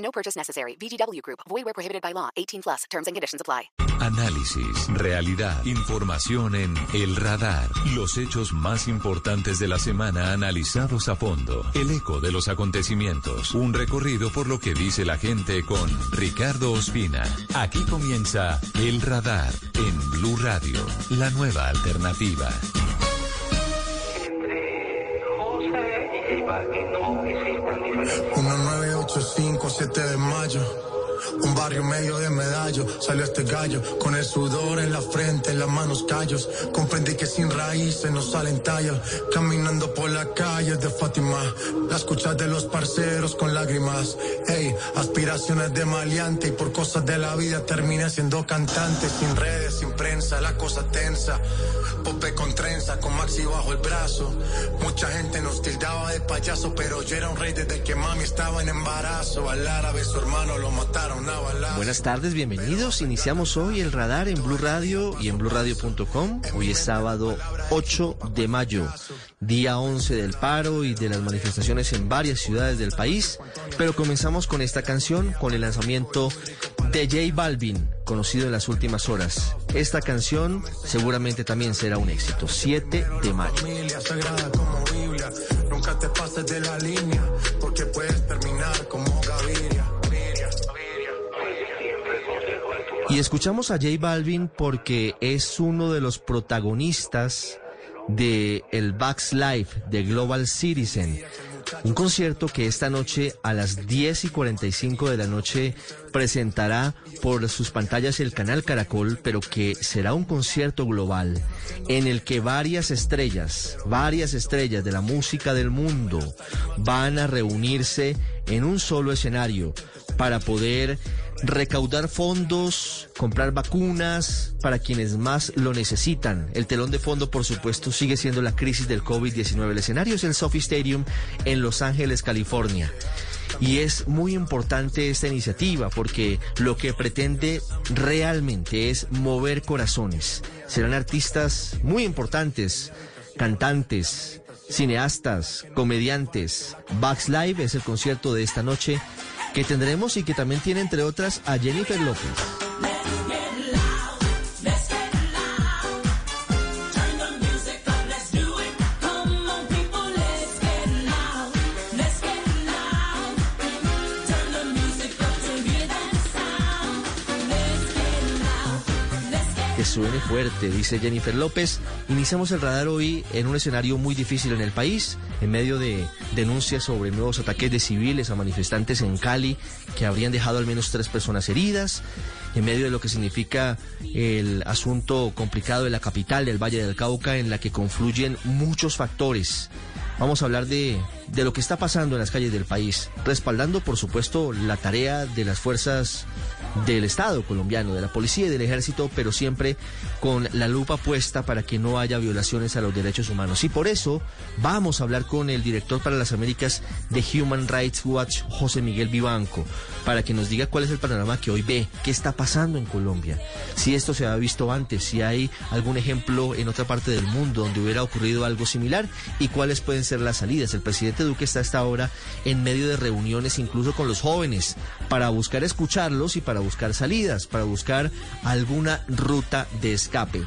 No purchase necessary. VGW Group. Void where prohibited by law. 18 plus. Terms and conditions apply. Análisis, realidad, información en El Radar. Los hechos más importantes de la semana analizados a fondo. El eco de los acontecimientos. Un recorrido por lo que dice la gente con Ricardo Ospina. Aquí comienza El Radar en Blue Radio, la nueva alternativa. entre José y 7 de mayo. Un barrio medio de medallo, salió este gallo, con el sudor en la frente, en las manos callos. Comprendí que sin raíces no salen tallos, caminando por la calle de Fátima. La escuchas de los parceros con lágrimas. Ey, aspiraciones de maleante y por cosas de la vida terminé siendo cantante. Sin redes, sin prensa, la cosa tensa. Pope con trenza, con Maxi bajo el brazo. Mucha gente nos tildaba de payaso, pero yo era un rey desde que mami estaba en embarazo. Al árabe, su hermano, lo mataron. Buenas tardes, bienvenidos. Iniciamos hoy el radar en Blue Radio y en bluradio.com. Hoy es sábado 8 de mayo, día 11 del paro y de las manifestaciones en varias ciudades del país. Pero comenzamos con esta canción, con el lanzamiento de J Balvin, conocido en las últimas horas. Esta canción seguramente también será un éxito. 7 de mayo. Nunca te pases de la línea, porque puedes terminar como. Y escuchamos a J Balvin porque es uno de los protagonistas de el Bugs Live de Global Citizen. Un concierto que esta noche a las 10 y 45 de la noche presentará por sus pantallas el canal Caracol, pero que será un concierto global en el que varias estrellas, varias estrellas de la música del mundo van a reunirse en un solo escenario para poder recaudar fondos, comprar vacunas para quienes más lo necesitan. El telón de fondo, por supuesto, sigue siendo la crisis del COVID-19. El escenario es el Sophie Stadium en Los Ángeles, California. Y es muy importante esta iniciativa porque lo que pretende realmente es mover corazones. Serán artistas muy importantes, cantantes, cineastas, comediantes. Bugs Live es el concierto de esta noche que tendremos y que también tiene entre otras a Jennifer López. Suene fuerte, dice Jennifer López. Iniciamos el radar hoy en un escenario muy difícil en el país, en medio de denuncias sobre nuevos ataques de civiles a manifestantes en Cali que habrían dejado al menos tres personas heridas, en medio de lo que significa el asunto complicado de la capital del Valle del Cauca, en la que confluyen muchos factores. Vamos a hablar de, de lo que está pasando en las calles del país, respaldando por supuesto la tarea de las fuerzas del Estado colombiano, de la policía y del ejército, pero siempre con la lupa puesta para que no haya violaciones a los derechos humanos. Y por eso vamos a hablar con el director para las Américas de Human Rights Watch, José Miguel Vivanco, para que nos diga cuál es el panorama que hoy ve, qué está pasando en Colombia, si esto se ha visto antes, si hay algún ejemplo en otra parte del mundo donde hubiera ocurrido algo similar y cuáles pueden ser las salidas. El presidente Duque está hasta ahora en medio de reuniones incluso con los jóvenes para buscar escucharlos y para buscar salidas, para buscar alguna ruta de escape.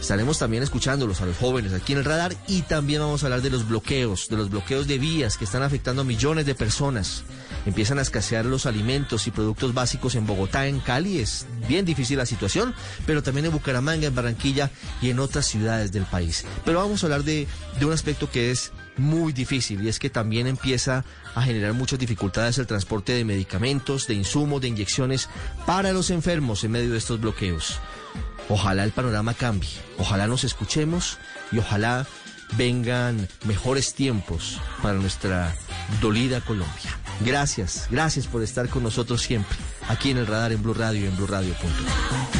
Estaremos también escuchándolos a los jóvenes aquí en el radar y también vamos a hablar de los bloqueos, de los bloqueos de vías que están afectando a millones de personas. Empiezan a escasear los alimentos y productos básicos en Bogotá, en Cali. Es bien difícil la situación, pero también en Bucaramanga, en Barranquilla y en otras ciudades del país. Pero vamos a hablar de un aspecto que es muy difícil y es que también empieza a generar muchas dificultades el transporte de medicamentos, de insumos, de inyecciones para los enfermos en medio de estos bloqueos. Ojalá el panorama cambie, ojalá nos escuchemos y ojalá vengan mejores tiempos para nuestra dolida Colombia. Gracias, gracias por estar con nosotros siempre, aquí en el radar en Blue Radio y en BlueRadio.com.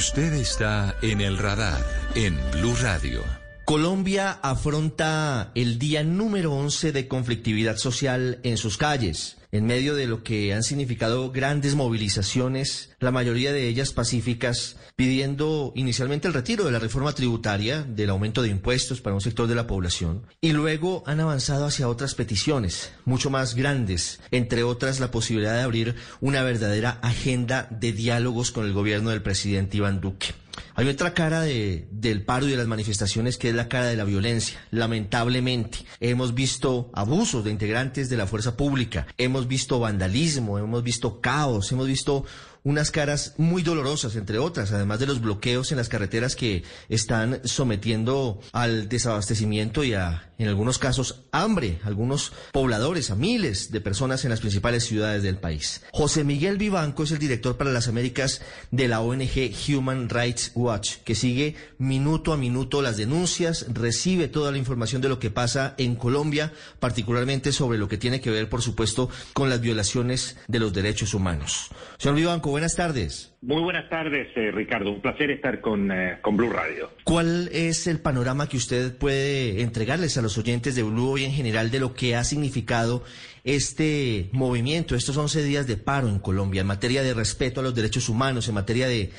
Usted está en el radar en Blue Radio. Colombia afronta el día número 11 de conflictividad social en sus calles, en medio de lo que han significado grandes movilizaciones, la mayoría de ellas pacíficas, pidiendo inicialmente el retiro de la reforma tributaria, del aumento de impuestos para un sector de la población, y luego han avanzado hacia otras peticiones, mucho más grandes, entre otras la posibilidad de abrir una verdadera agenda de diálogos con el gobierno del presidente Iván Duque. Hay otra cara de, del paro y de las manifestaciones que es la cara de la violencia. Lamentablemente, hemos visto abusos de integrantes de la fuerza pública, hemos visto vandalismo, hemos visto caos, hemos visto unas caras muy dolorosas, entre otras, además de los bloqueos en las carreteras que están sometiendo al desabastecimiento y a, en algunos casos, hambre, algunos pobladores, a miles de personas en las principales ciudades del país. José Miguel Vivanco es el director para las Américas de la ONG Human Rights Watch, que sigue minuto a minuto las denuncias, recibe toda la información de lo que pasa en Colombia, particularmente sobre lo que tiene que ver, por supuesto, con las violaciones de los derechos humanos. Señor Vivanco, buenas tardes. Muy buenas tardes, eh, Ricardo. Un placer estar con, eh, con Blue Radio. ¿Cuál es el panorama que usted puede entregarles a los oyentes de Blue y en general de lo que ha significado este movimiento, estos 11 días de paro en Colombia en materia de respeto a los derechos humanos, en materia de,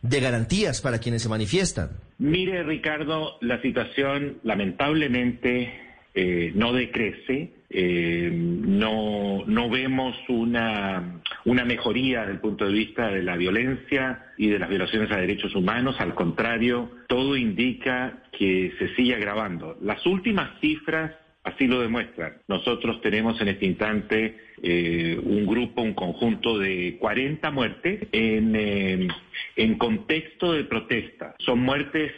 de garantías para quienes se manifiestan? Mire, Ricardo, la situación lamentablemente eh, no decrece. Eh, no, no vemos una, una mejoría desde el punto de vista de la violencia y de las violaciones a derechos humanos. Al contrario, todo indica que se sigue agravando. Las últimas cifras así lo demuestran. Nosotros tenemos en este instante eh, un grupo, un conjunto de 40 muertes en, eh, en contexto de protesta. Son muertes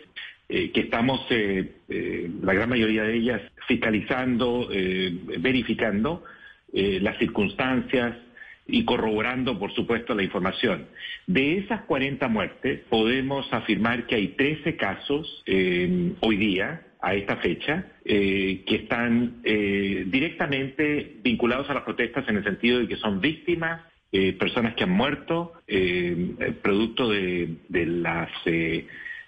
eh, que estamos, eh, eh, la gran mayoría de ellas, fiscalizando, eh, verificando eh, las circunstancias y corroborando, por supuesto, la información. De esas 40 muertes, podemos afirmar que hay 13 casos hoy día, a esta fecha, que están eh, directamente vinculados a las protestas en el sentido de que son víctimas, personas que han muerto, producto de, de las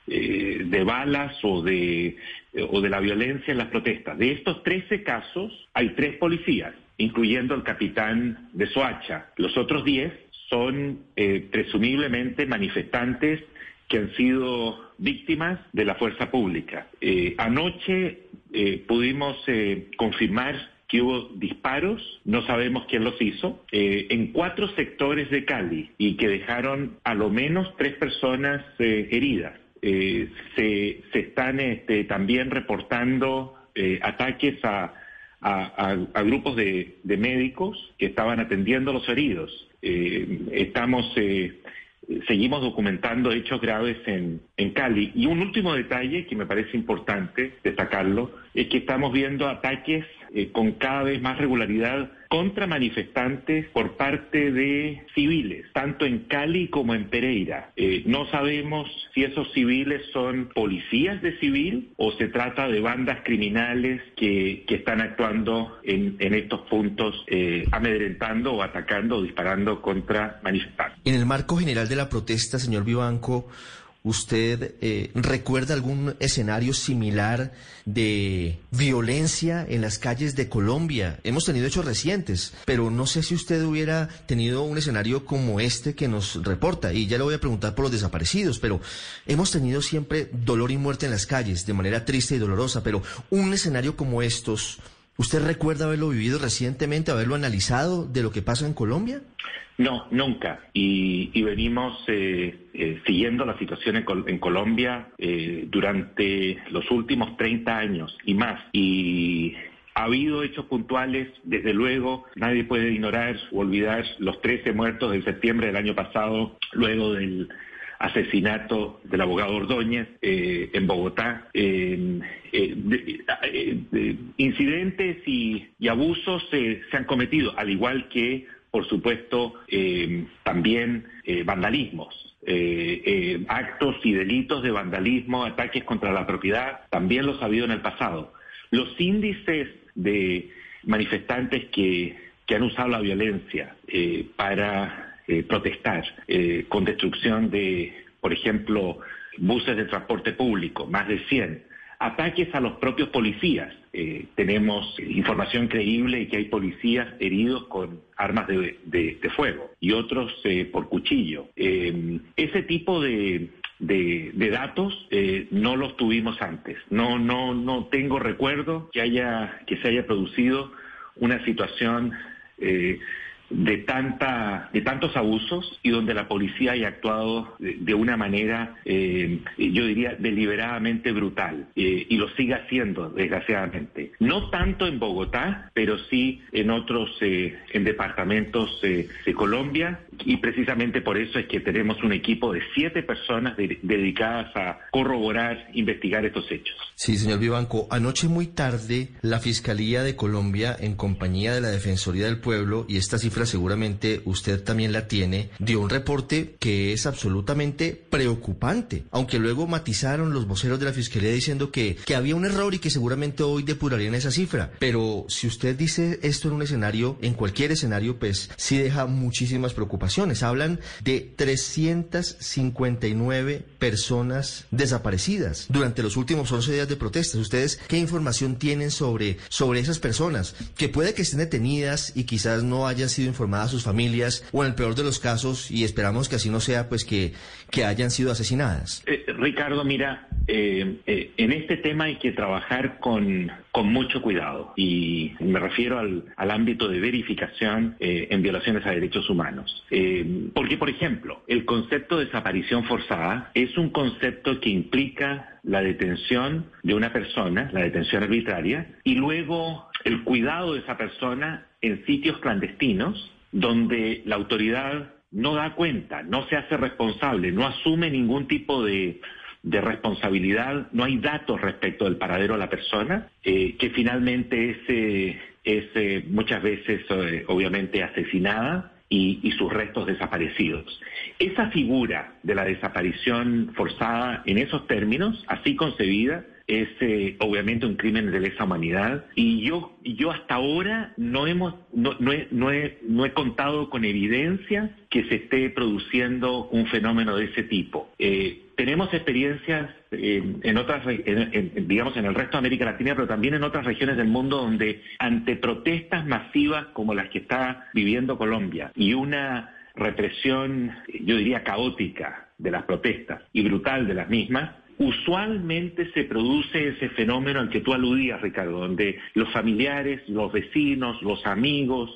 eh, de balas o de, eh, o de la violencia en las protestas. De estos 13 casos, hay tres policías, incluyendo el capitán de Soacha. Los otros 10 son eh, presumiblemente manifestantes que han sido víctimas de la fuerza pública. Eh, anoche eh, pudimos confirmar que hubo disparos, no sabemos quién los hizo, en cuatro sectores de Cali y que dejaron a lo menos tres personas heridas. Eh, se, se están este, también reportando eh, ataques a, grupos de, médicos que estaban atendiendo a los heridos. Eh, estamos, eh, seguimos documentando hechos graves en Cali. Y un último detalle que me parece importante destacarlo es que estamos viendo ataques eh, con cada vez más regularidad contra manifestantes por parte de civiles, tanto en Cali como en Pereira. Eh, no sabemos si esos civiles son policías de civil o se trata de bandas criminales que, que están actuando en, en estos puntos, eh, amedrentando o atacando o disparando contra manifestantes. En el marco general de la protesta, señor Vivanco, ¿usted eh, recuerda algún escenario similar de violencia en las calles de Colombia? Hemos tenido hechos recientes, pero no sé si usted hubiera tenido un escenario como este que nos reporta. Y ya le voy a preguntar por los desaparecidos, pero hemos tenido siempre dolor y muerte en las calles de manera triste y dolorosa, pero un escenario como estos... ¿Usted recuerda haberlo vivido recientemente, haberlo analizado de lo que pasa en Colombia? No, nunca. Y, y venimos eh, eh, siguiendo la situación en, Col- en Colombia eh, durante los últimos 30 años y más. Y ha habido hechos puntuales, desde luego, nadie puede ignorar o olvidar los 13 muertos de septiembre del año pasado, luego del asesinato del abogado Ordóñez eh, en Bogotá. Eh, eh, de- eh, de- incidentes y, abusos eh, se han cometido, al igual que por supuesto, eh, también eh, vandalismos. Eh, actos y delitos de vandalismo, ataques contra la propiedad, también los ha habido en el pasado. Los índices de manifestantes que, que han usado la violencia para protestar con destrucción de, por ejemplo, buses de transporte público, más de 100, ataques a los propios policías. Eh, tenemos información creíble y que hay policías heridos con armas de, fuego y otros eh, por cuchillo. Eh, ese tipo de, datos no los tuvimos antes. No, no, no tengo recuerdo que haya que se haya producido una situación de, tanta, de tantos abusos y donde la policía haya actuado de, una manera, eh, yo diría, deliberadamente brutal eh, y lo sigue haciendo, desgraciadamente. No tanto en Bogotá, pero sí en otros, eh, en departamentos de Colombia y precisamente por eso es que tenemos un equipo de siete personas dedicadas a corroborar, investigar estos hechos. Sí, señor Vivanco, anoche muy tarde la Fiscalía de Colombia, en compañía de la Defensoría del Pueblo, y esta cifra seguramente usted también la tiene, dio un reporte que es absolutamente preocupante, aunque luego matizaron los voceros de la Fiscalía diciendo que, que había un error y que seguramente hoy depurarían esa cifra. Pero si usted dice esto en un escenario, en cualquier escenario, pues sí deja muchísimas preocupaciones. Hablan de 359 personas desaparecidas durante los últimos 11 días de protestas. ¿Ustedes qué información tienen sobre, sobre esas personas? Que puede que estén detenidas y quizás no hayan sido informadas sus familias o en el peor de los casos, y esperamos que así no sea, pues que, que hayan sido asesinadas. Eh, Ricardo, mira, eh, eh, en este tema hay que trabajar con, con mucho cuidado y me refiero al, al ámbito de verificación en violaciones a derechos humanos. porque, por ejemplo, el concepto de desaparición forzada es un concepto que implica la detención de una persona, la detención arbitraria, y luego el cuidado de esa persona en sitios clandestinos donde la autoridad no da cuenta, no se hace responsable, no asume ningún tipo de, responsabilidad, no hay datos respecto del paradero de la persona, eh, que finalmente es, es eh, muchas veces eh, obviamente asesinada y, sus restos desaparecidos. Esa figura de la desaparición forzada en esos términos, así concebida, es eh, obviamente un crimen de lesa humanidad y yo yo hasta ahora no hemos no, no, he, no, he, no he contado con evidencia que se esté produciendo un fenómeno de ese tipo. Eh, tenemos experiencias en otras, digamos, en el resto de América Latina, pero también en otras regiones del mundo donde ante protestas masivas como las que está viviendo Colombia y una represión, yo diría, caótica de las protestas y brutal de las mismas, usualmente se produce ese fenómeno al que tú aludías, Ricardo, donde los familiares, los vecinos, los amigos,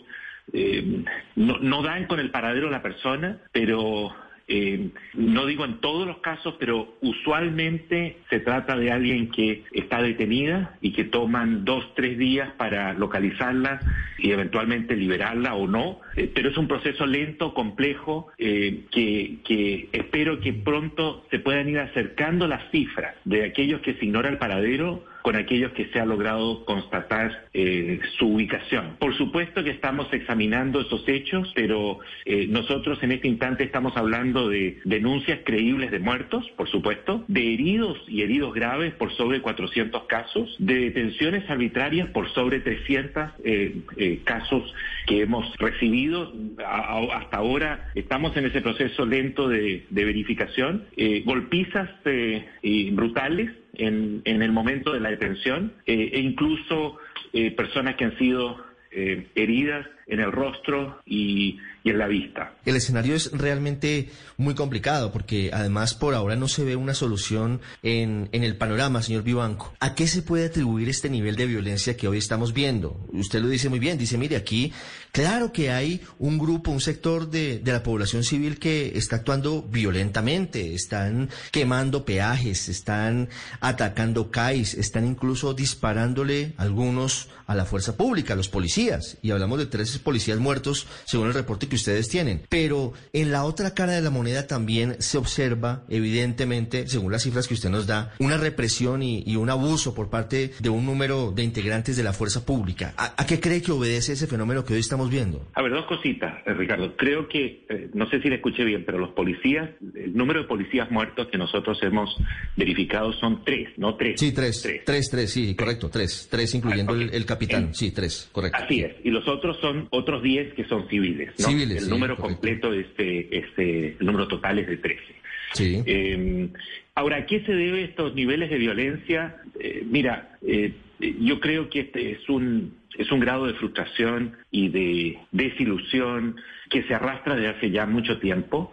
eh, no, no, dan con el paradero de la persona, pero eh, no digo en todos los casos, pero usualmente se trata de alguien que está detenida y que toman dos, tres días para localizarla y eventualmente liberarla o no. Eh, pero es un proceso lento, complejo, eh, que, que espero que pronto se puedan ir acercando las cifras de aquellos que se ignora el paradero con aquellos que se ha logrado constatar eh, su ubicación. Por supuesto que estamos examinando esos hechos, pero eh, nosotros en este instante estamos hablando de denuncias creíbles de muertos, por supuesto, de heridos y heridos graves por sobre 400 casos, de detenciones arbitrarias por sobre 300 eh, casos que hemos recibido. hasta ahora estamos en ese proceso lento de, de verificación. golpizas brutales en, en el momento de la detención eh, e incluso eh, personas que han sido eh, heridas en el rostro y, en la vista. El escenario es realmente muy complicado porque además por ahora no se ve una solución en, en, el panorama, señor Vivanco. ¿A qué se puede atribuir este nivel de violencia que hoy estamos viendo? Usted lo dice muy bien, dice, mire, aquí claro que hay un grupo, un sector de, de la población civil que está actuando violentamente, están quemando peajes, están atacando CAIs, están incluso disparándole algunos a la fuerza pública, a los policías, y hablamos de tres tres policías muertos, según el reporte que ustedes tienen. Pero en la otra cara de la moneda también se observa, evidentemente, según las cifras que usted nos da, una represión y, un abuso por parte de un número de integrantes de la fuerza pública. ¿A, qué cree que obedece ese fenómeno que hoy estamos viendo? A ver, dos cositas, eh, Ricardo. Creo que, eh, no sé si le escuché bien, pero los policías, el número de policías muertos que nosotros hemos verificado son tres, no tres. Sí, tres. Tres, tres, sí, correcto, tres. Tres, incluyendo ah, el, capitán. sí, tres, correcto. Así es. Y los otros son otros diez que son civiles. ¿no? Civiles. El número completo, este, este, el número total es de trece. Sí. Eh, ahora, ¿a qué se debe estos niveles de violencia? Eh, mira, eh, yo creo que este es un es un grado de frustración y de desilusión que se arrastra desde hace ya mucho tiempo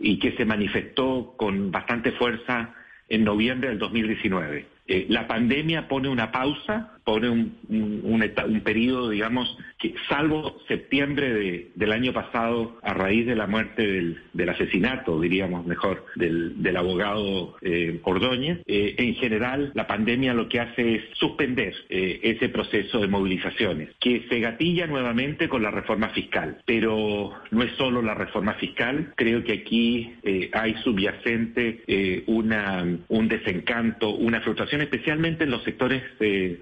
y que se manifestó con bastante fuerza en noviembre del 2019. Eh, la pandemia pone una pausa pone un, un, periodo, digamos, que salvo septiembre del año pasado, a raíz de la muerte del, asesinato, diríamos mejor, del, abogado eh, Ordóñez, eh, en general la pandemia lo que hace es suspender eh, ese proceso de movilizaciones, que se gatilla nuevamente con la reforma fiscal. Pero no es solo la reforma fiscal, creo que aquí hay subyacente una, un desencanto, una frustración, especialmente en los sectores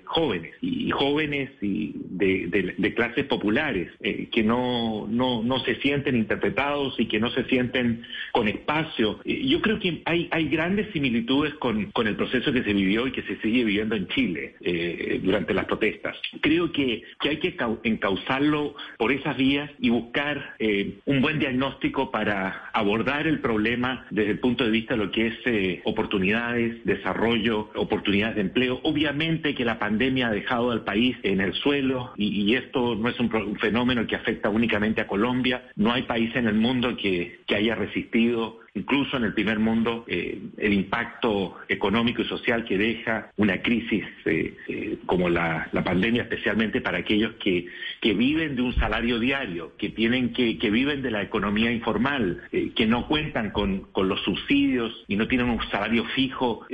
jóvenes y jóvenes y de, clases populares eh, que no, no, no, se sienten interpretados y que no se sienten con espacio. Eh, yo creo que hay, hay grandes similitudes con, con, el proceso que se vivió y que se sigue viviendo en Chile eh, durante las protestas. Creo que, que hay que encauzarlo por esas vías y buscar un buen diagnóstico para abordar el problema desde el punto de vista de lo que es oportunidades, desarrollo, oportunidades de empleo. Obviamente que la pandemia ha dejado al país en el suelo y, esto no es un, fenómeno que afecta únicamente a Colombia. No hay país en el mundo que, que haya resistido incluso en el primer mundo, eh, el impacto económico y social que deja una crisis eh, eh, como la, pandemia, especialmente para aquellos que, viven de un salario diario, que tienen que, viven de la economía informal, que no cuentan con, los subsidios y no tienen un salario fijo,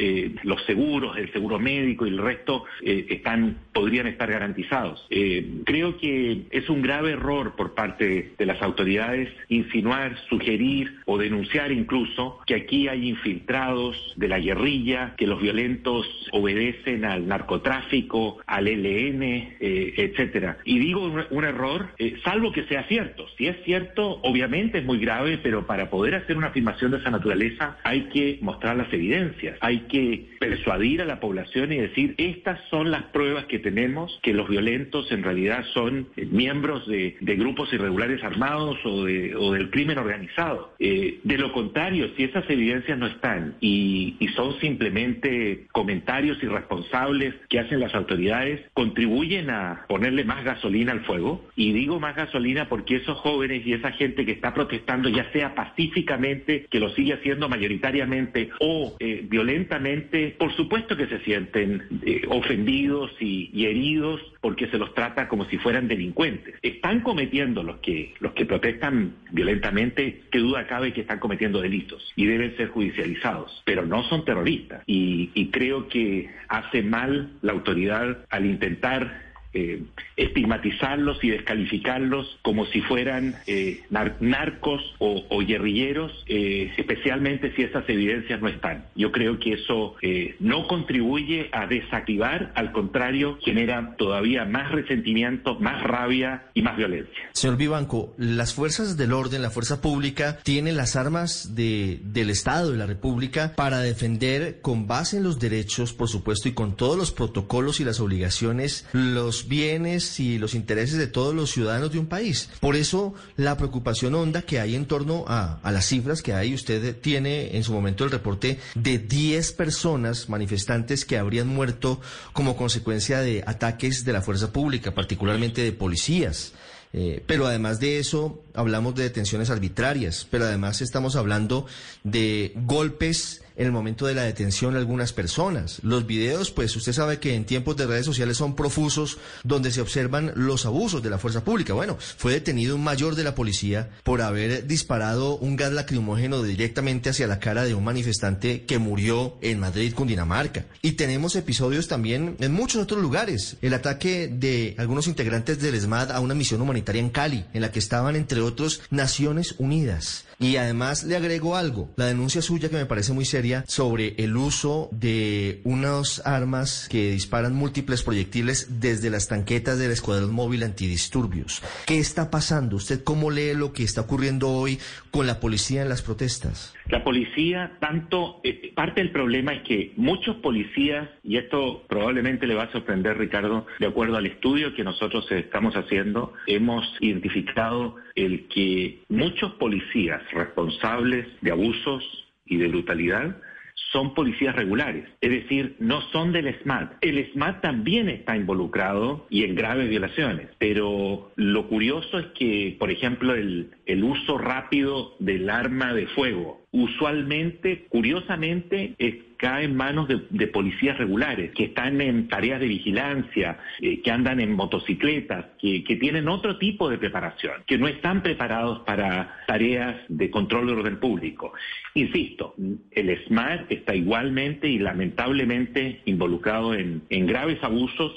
los seguros, el seguro médico y el resto podrían estar garantizados. creo que es un grave error por parte de las autoridades insinuar, sugerir o denunciar incluso incluso que aquí hay infiltrados de la guerrilla, que los violentos obedecen al narcotráfico, al LN, eh, etcétera. Y digo un, error, eh, salvo que sea cierto. Si es cierto, obviamente es muy grave, pero para poder hacer una afirmación de esa naturaleza hay que mostrar las evidencias, hay que persuadir a la población y decir, estas son las pruebas que tenemos que los violentos en realidad son eh, miembros de, grupos irregulares armados o, o del crimen organizado. de lo contrario, si esas evidencias no están y, son simplemente comentarios irresponsables que hacen las autoridades, contribuyen a ponerle más gasolina al fuego. Y digo más gasolina porque esos jóvenes y esa gente que está protestando, ya sea pacíficamente, que lo sigue haciendo mayoritariamente, o eh, violentamente, por supuesto que se sienten eh, ofendidos y, heridos porque se los trata como si fueran delincuentes. Están cometiendo los que, los que protestan violentamente, qué duda cabe que están cometiendo delitos y deben ser judicializados, pero no son terroristas. Y, y creo que hace mal la autoridad al intentar eh, estigmatizarlos y descalificarlos como si fueran eh, narcos o, guerrilleros, eh, especialmente si esas evidencias no están. Yo creo que eso no contribuye a desactivar, al contrario, genera todavía más resentimiento, más rabia y más violencia. Señor Vivanco, las fuerzas del orden, la fuerza pública, tienen las armas de, del Estado, de la República, para defender con base en los derechos, por supuesto, y con todos los protocolos y las obligaciones, los bienes y los intereses de todos los ciudadanos de un país. Por eso la preocupación honda que hay en torno a, las cifras que hay, usted tiene en su momento el reporte de 10 personas manifestantes que habrían muerto como consecuencia de ataques de la fuerza pública, particularmente de policías. Eh, pero además de eso, hablamos de detenciones arbitrarias, pero además estamos hablando de golpes en el momento de la detención de algunas personas. Los videos, pues usted sabe que en tiempos de redes sociales son profusos donde se observan los abusos de la fuerza pública. Bueno, fue detenido un mayor de la policía por haber disparado un gas lacrimógeno directamente hacia la cara de un manifestante que murió en Madrid, Cundinamarca. Y tenemos episodios también en muchos otros lugares. El ataque de algunos integrantes del ESMAD a una misión humanitaria en Cali, en la que estaban, entre otros, Naciones Unidas. Y además le agrego algo, la denuncia suya que me parece muy seria sobre el uso de unas armas que disparan múltiples proyectiles desde las tanquetas del Escuadrón Móvil Antidisturbios. ¿Qué está pasando? ¿Usted cómo lee lo que está ocurriendo hoy con la policía en las protestas? La policía, tanto, eh, parte del problema es que muchos policías, y esto probablemente le va a sorprender Ricardo, de acuerdo al estudio que nosotros estamos haciendo, hemos identificado el que muchos policías responsables de abusos y de brutalidad son policías regulares, es decir, no son del SMAT. El SMAT también está involucrado y en graves violaciones, pero lo curioso es que, por ejemplo, el, el uso rápido del arma de fuego, usualmente, curiosamente, cae en manos de, policías regulares, que están en tareas de vigilancia, eh, que andan en motocicletas, que, tienen otro tipo de preparación, que no están preparados para tareas de control de orden público. Insisto, el SMART está igualmente y lamentablemente involucrado en, en graves abusos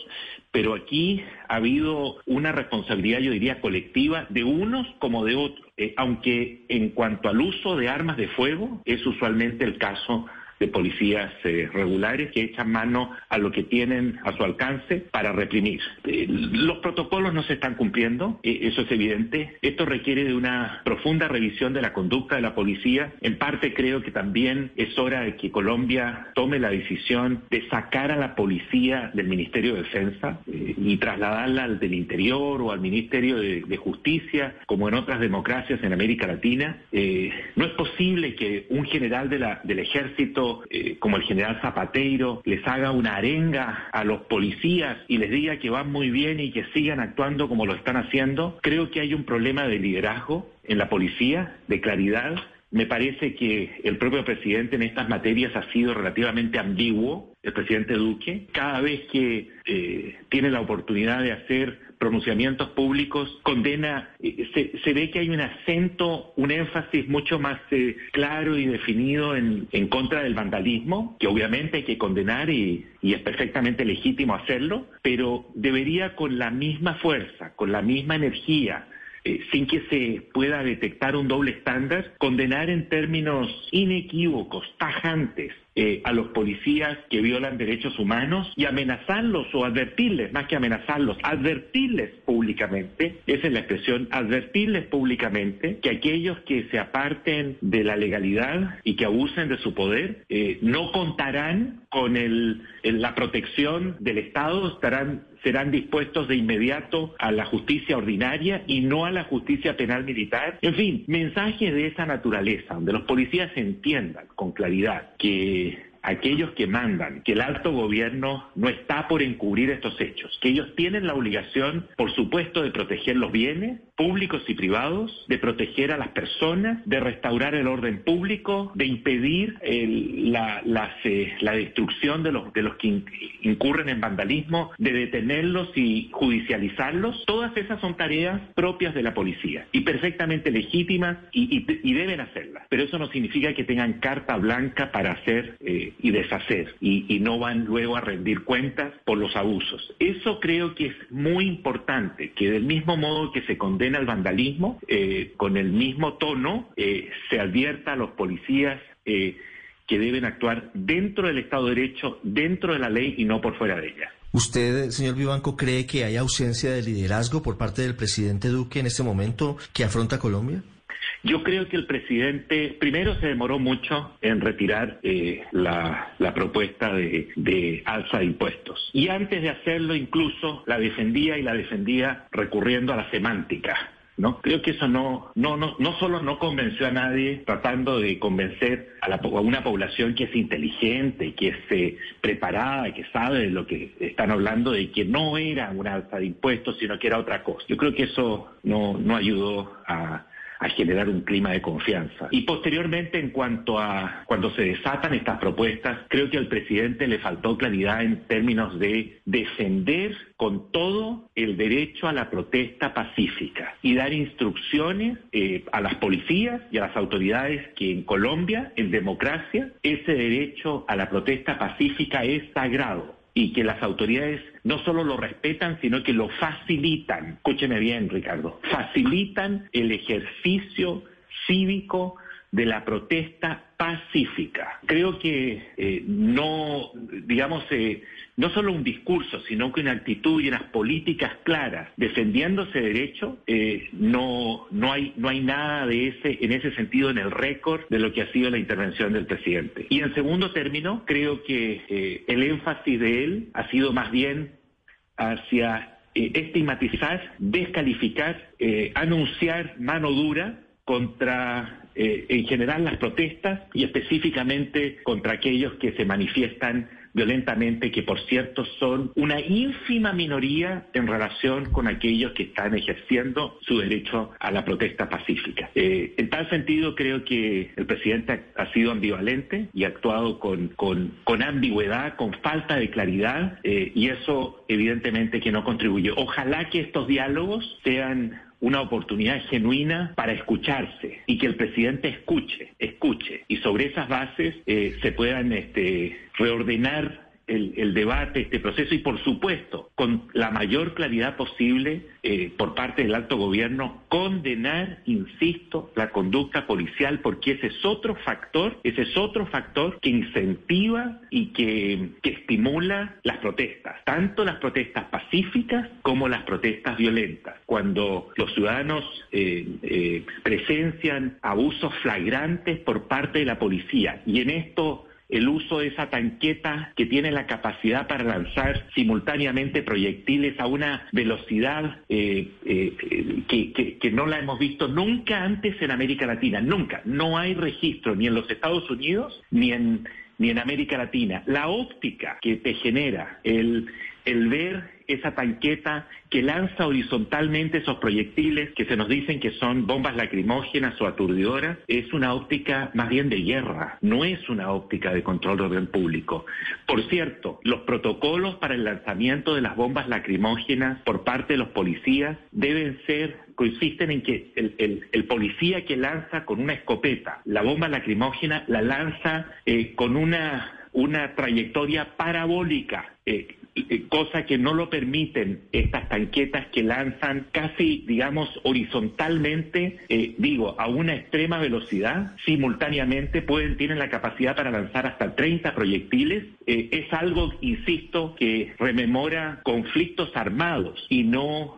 pero aquí ha habido una responsabilidad, yo diría, colectiva de unos como de otros, eh, aunque en cuanto al uso de armas de fuego es usualmente el caso de policías eh, regulares que echan mano a lo que tienen a su alcance para reprimir. Eh, los protocolos no se están cumpliendo, eh, eso es evidente. Esto requiere de una profunda revisión de la conducta de la policía. En parte creo que también es hora de que Colombia tome la decisión de sacar a la policía del Ministerio de Defensa y trasladarla al del Interior o al Ministerio de, de, Justicia, como en otras democracias en América Latina. no es posible que un general de la, del ejército eh, como el general Zapateiro, les haga una arenga a los policías y les diga que van muy bien y que sigan actuando como lo están haciendo, creo que hay un problema de liderazgo en la policía, de claridad. Me parece que el propio presidente en estas materias ha sido relativamente ambiguo, el presidente Duque. Cada vez que eh, tiene la oportunidad de hacer pronunciamientos públicos, condena, se, se, ve que hay un acento, un énfasis mucho más eh, claro y definido en, en, contra del vandalismo, que obviamente hay que condenar y, y es perfectamente legítimo hacerlo, pero debería con la misma fuerza, con la misma energía, eh, sin que se pueda detectar un doble estándar, condenar en términos inequívocos, tajantes, eh, a los policías que violan derechos humanos y amenazarlos o advertirles, más que amenazarlos, advertirles públicamente, esa es la expresión, advertirles públicamente que aquellos que se aparten de la legalidad y que abusen de su poder eh, no contarán con el, la protección del Estado, estarán serán dispuestos de inmediato a la justicia ordinaria y no a la justicia penal militar. En fin, mensajes de esa naturaleza, donde los policías entiendan con claridad que aquellos que mandan, que el alto gobierno no está por encubrir estos hechos, que ellos tienen la obligación, por supuesto, de proteger los bienes públicos y privados, de proteger a las personas, de restaurar el orden público, de impedir la, eh, la, destrucción de los, de los que incurren en vandalismo, de detenerlos y judicializarlos. Todas esas son tareas propias de la policía y perfectamente legítimas y, y, deben hacerlas. Pero eso no significa que tengan carta blanca para hacer eh, y deshacer y, y no van luego a rendir cuentas por los abusos. Eso creo que es muy importante, que del mismo modo que se condena el vandalismo, eh, con el mismo tono eh, se advierta a los policías eh, que deben actuar dentro del Estado de Derecho, dentro de la ley y no por fuera de ella. ¿Usted, señor Vivanco, cree que hay ausencia de liderazgo por parte del presidente Duque en este momento que afronta Colombia? Yo creo que el presidente primero se demoró mucho en retirar eh, la, propuesta de, alza de impuestos. Y antes de hacerlo incluso la defendía y la defendía recurriendo a la semántica. ¿no? Creo que eso no, no, no, no solo no convenció a nadie tratando de convencer a, la, a una población que es inteligente, que es eh, preparada, que sabe de lo que están hablando, de que no era una alza de impuestos, sino que era otra cosa. Yo creo que eso no, no ayudó a a generar un clima de confianza. Y posteriormente, en cuanto a cuando se desatan estas propuestas, creo que al presidente le faltó claridad en términos de defender con todo el derecho a la protesta pacífica y dar instrucciones eh, a las policías y a las autoridades que en Colombia, en democracia, ese derecho a la protesta pacífica es sagrado y que las autoridades no solo lo respetan, sino que lo facilitan. Escúcheme bien, Ricardo. Facilitan el ejercicio cívico de la protesta pacífica. Creo que eh, no, digamos, eh, no solo un discurso, sino que una actitud y unas políticas claras defendiendo ese derecho, eh, no, no, hay, no hay nada de ese, en ese sentido en el récord de lo que ha sido la intervención del presidente. Y en segundo término, creo que el énfasis de él ha sido más bien hacia estigmatizar, descalificar, anunciar mano dura contra eh, en general las protestas y específicamente contra aquellos que se manifiestan violentamente, que por cierto son una ínfima minoría en relación con aquellos que están ejerciendo su derecho a la protesta pacífica. Eh, en tal sentido, creo que el presidente ha, sido ambivalente y ha actuado con, con, con ambigüedad, con falta de claridad, eh, y eso evidentemente que no contribuye. Ojalá que estos diálogos sean una oportunidad genuina para escucharse y que el presidente escuche, escuche. Y sobre esas bases eh, se puedan este, reordenar el, debate, este proceso y, por supuesto, con la mayor claridad posible eh, por parte del alto gobierno, condenar, insisto, la conducta policial, porque ese es otro factor, ese es otro factor que incentiva y que, estimula las protestas, tanto las protestas pacíficas como las protestas violentas. Cuando los ciudadanos eh, eh, presencian abusos flagrantes por parte de la policía, y en esto el uso de esa tanqueta que tiene la capacidad para lanzar simultáneamente proyectiles a una velocidad eh, eh, que, que, no la hemos visto nunca antes en América Latina, nunca. No hay registro ni en los Estados Unidos ni en, ni en América Latina. La óptica que te genera el, el ver esa tanqueta que lanza horizontalmente esos proyectiles que se nos dicen que son bombas lacrimógenas o aturdidoras, es una óptica más bien de guerra, no es una óptica de control de orden público. Por cierto, los protocolos para el lanzamiento de las bombas lacrimógenas por parte de los policías deben ser consisten en que el, policía que lanza con una escopeta la bomba lacrimógena la lanza eh, con una, una trayectoria parabólica. Eh, cosa que no lo permiten estas tanquetas que lanzan casi, digamos, horizontalmente, eh, digo, a una extrema velocidad, simultáneamente pueden, tienen la capacidad para lanzar hasta 30 proyectiles. Eh, es algo, insisto, que rememora conflictos armados y no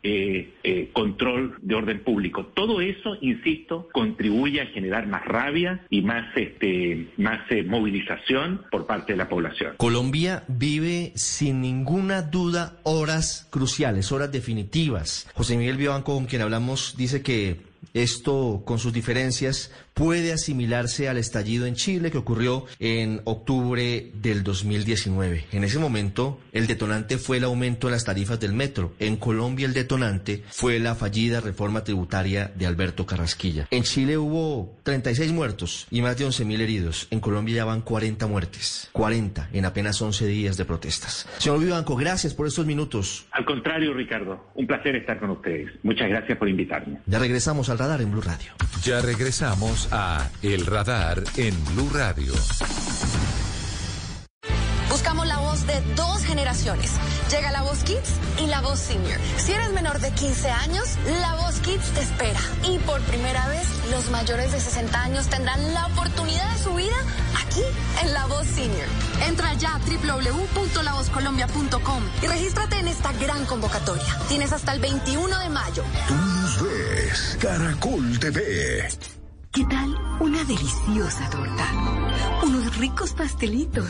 control de orden público. Todo eso, insisto, contribuye a generar más rabia y más, este, más movilización por parte de la población. Colombia vive sin ningún ninguna duda horas cruciales, horas definitivas. José Miguel Vivanco, con quien hablamos, dice que esto, con sus diferencias, puede asimilarse al estallido en Chile que ocurrió en octubre del 2019. En ese momento, el detonante fue el aumento de las tarifas del metro. En Colombia, el detonante fue la fallida reforma tributaria de Alberto Carrasquilla. En Chile hubo 36 muertos y más de 11.000 heridos. En Colombia ya van 40 muertes. 40 en apenas 11 días de protestas. Señor Vivanco, gracias por estos minutos. Al contrario, Ricardo, un placer estar con ustedes. Muchas gracias por invitarme. Ya regresamos al radar en Blue Radio. Ya regresamos a El Radar en Blue Radio. Buscamos la voz de dos generaciones. Llega la voz Kids y la voz Senior. Si eres menor de 15 años, la voz Kids te espera. Y por primera vez, los mayores de 60 años tendrán la oportunidad de su vida aquí en la voz Senior. Entra ya a www.lavozcolombia.com y regístrate en esta gran convocatoria. Tienes hasta el 21 de mayo. Tú nos ves, Caracol TV. ¿Qué tal una deliciosa torta? Unos ricos pastelitos,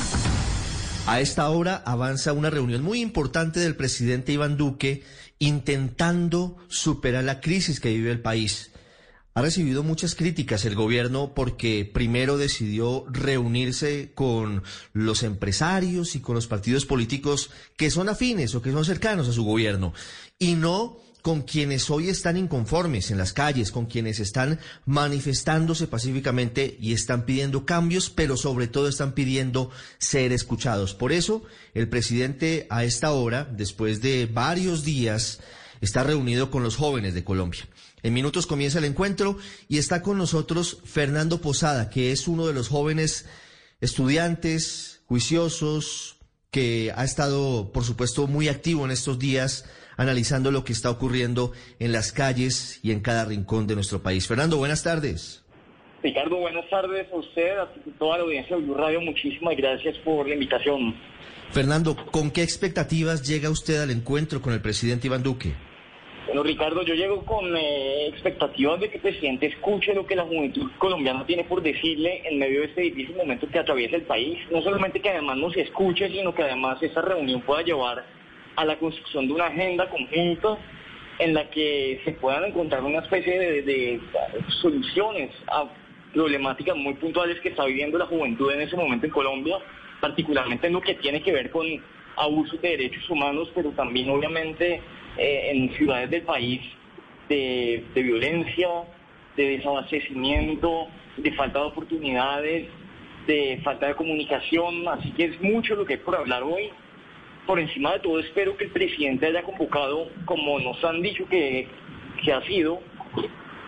A esta hora avanza una reunión muy importante del presidente Iván Duque intentando superar la crisis que vive el país. Ha recibido muchas críticas el gobierno porque primero decidió reunirse con los empresarios y con los partidos políticos que son afines o que son cercanos a su gobierno y no con quienes hoy están inconformes en las calles, con quienes están manifestándose pacíficamente y están pidiendo cambios, pero sobre todo están pidiendo ser escuchados. Por eso, el presidente a esta hora, después de varios días, está reunido con los jóvenes de Colombia. En minutos comienza el encuentro y está con nosotros Fernando Posada, que es uno de los jóvenes estudiantes juiciosos, que ha estado, por supuesto, muy activo en estos días analizando lo que está ocurriendo en las calles y en cada rincón de nuestro país. Fernando, buenas tardes. Ricardo, buenas tardes a usted, a toda la audiencia de Blue Radio. Muchísimas gracias por la invitación. Fernando, ¿con qué expectativas llega usted al encuentro con el presidente Iván Duque? Bueno, Ricardo, yo llego con eh, expectativas de que el presidente escuche lo que la juventud colombiana tiene por decirle en medio de este difícil momento que atraviesa el país. No solamente que además nos escuche, sino que además esta reunión pueda llevar a la construcción de una agenda conjunta en la que se puedan encontrar una especie de, soluciones a problemáticas muy puntuales que está viviendo la juventud en ese momento en Colombia, particularmente en lo que tiene que ver con abusos de derechos humanos, pero también obviamente eh, en ciudades del país de, de violencia, de desabastecimiento, de falta de oportunidades, de falta de comunicación, así que es mucho lo que hay por hablar hoy por encima de todo espero que el presidente haya convocado, como nos han dicho que, ha sido,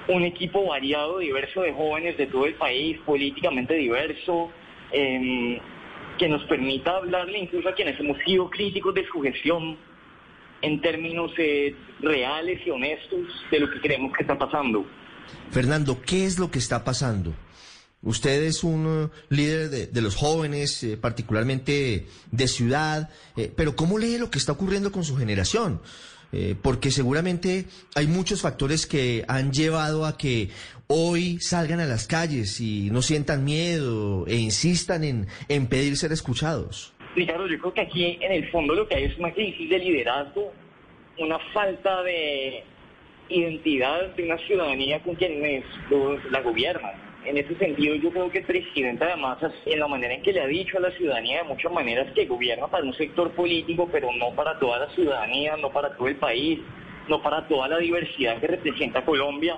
un equipo variado, diverso de jóvenes de todo el país, políticamente diverso, em, que nos permita hablarle incluso a quienes hemos sido críticos de su gestión en términos eh, reales y honestos de lo que creemos que está pasando. Fernando, ¿qué es lo que está pasando? Usted es un uh, líder de, los jóvenes, eh, particularmente de ciudad, eh, pero ¿cómo lee lo que está ocurriendo con su generación? Eh, porque seguramente hay muchos factores que han llevado a que hoy salgan a las calles y no sientan miedo e insistan en, en pedir ser escuchados. Ricardo, yo creo que aquí en el fondo lo que hay es una crisis de liderazgo, una falta de identidad de una ciudadanía con quienes la gobiernan en ese sentido, yo creo que el presidente, además, en la manera en que le ha dicho a la ciudadanía de muchas maneras que gobierna para un sector político, pero no para toda la ciudadanía, no para todo el país, no para toda la diversidad que representa Colombia.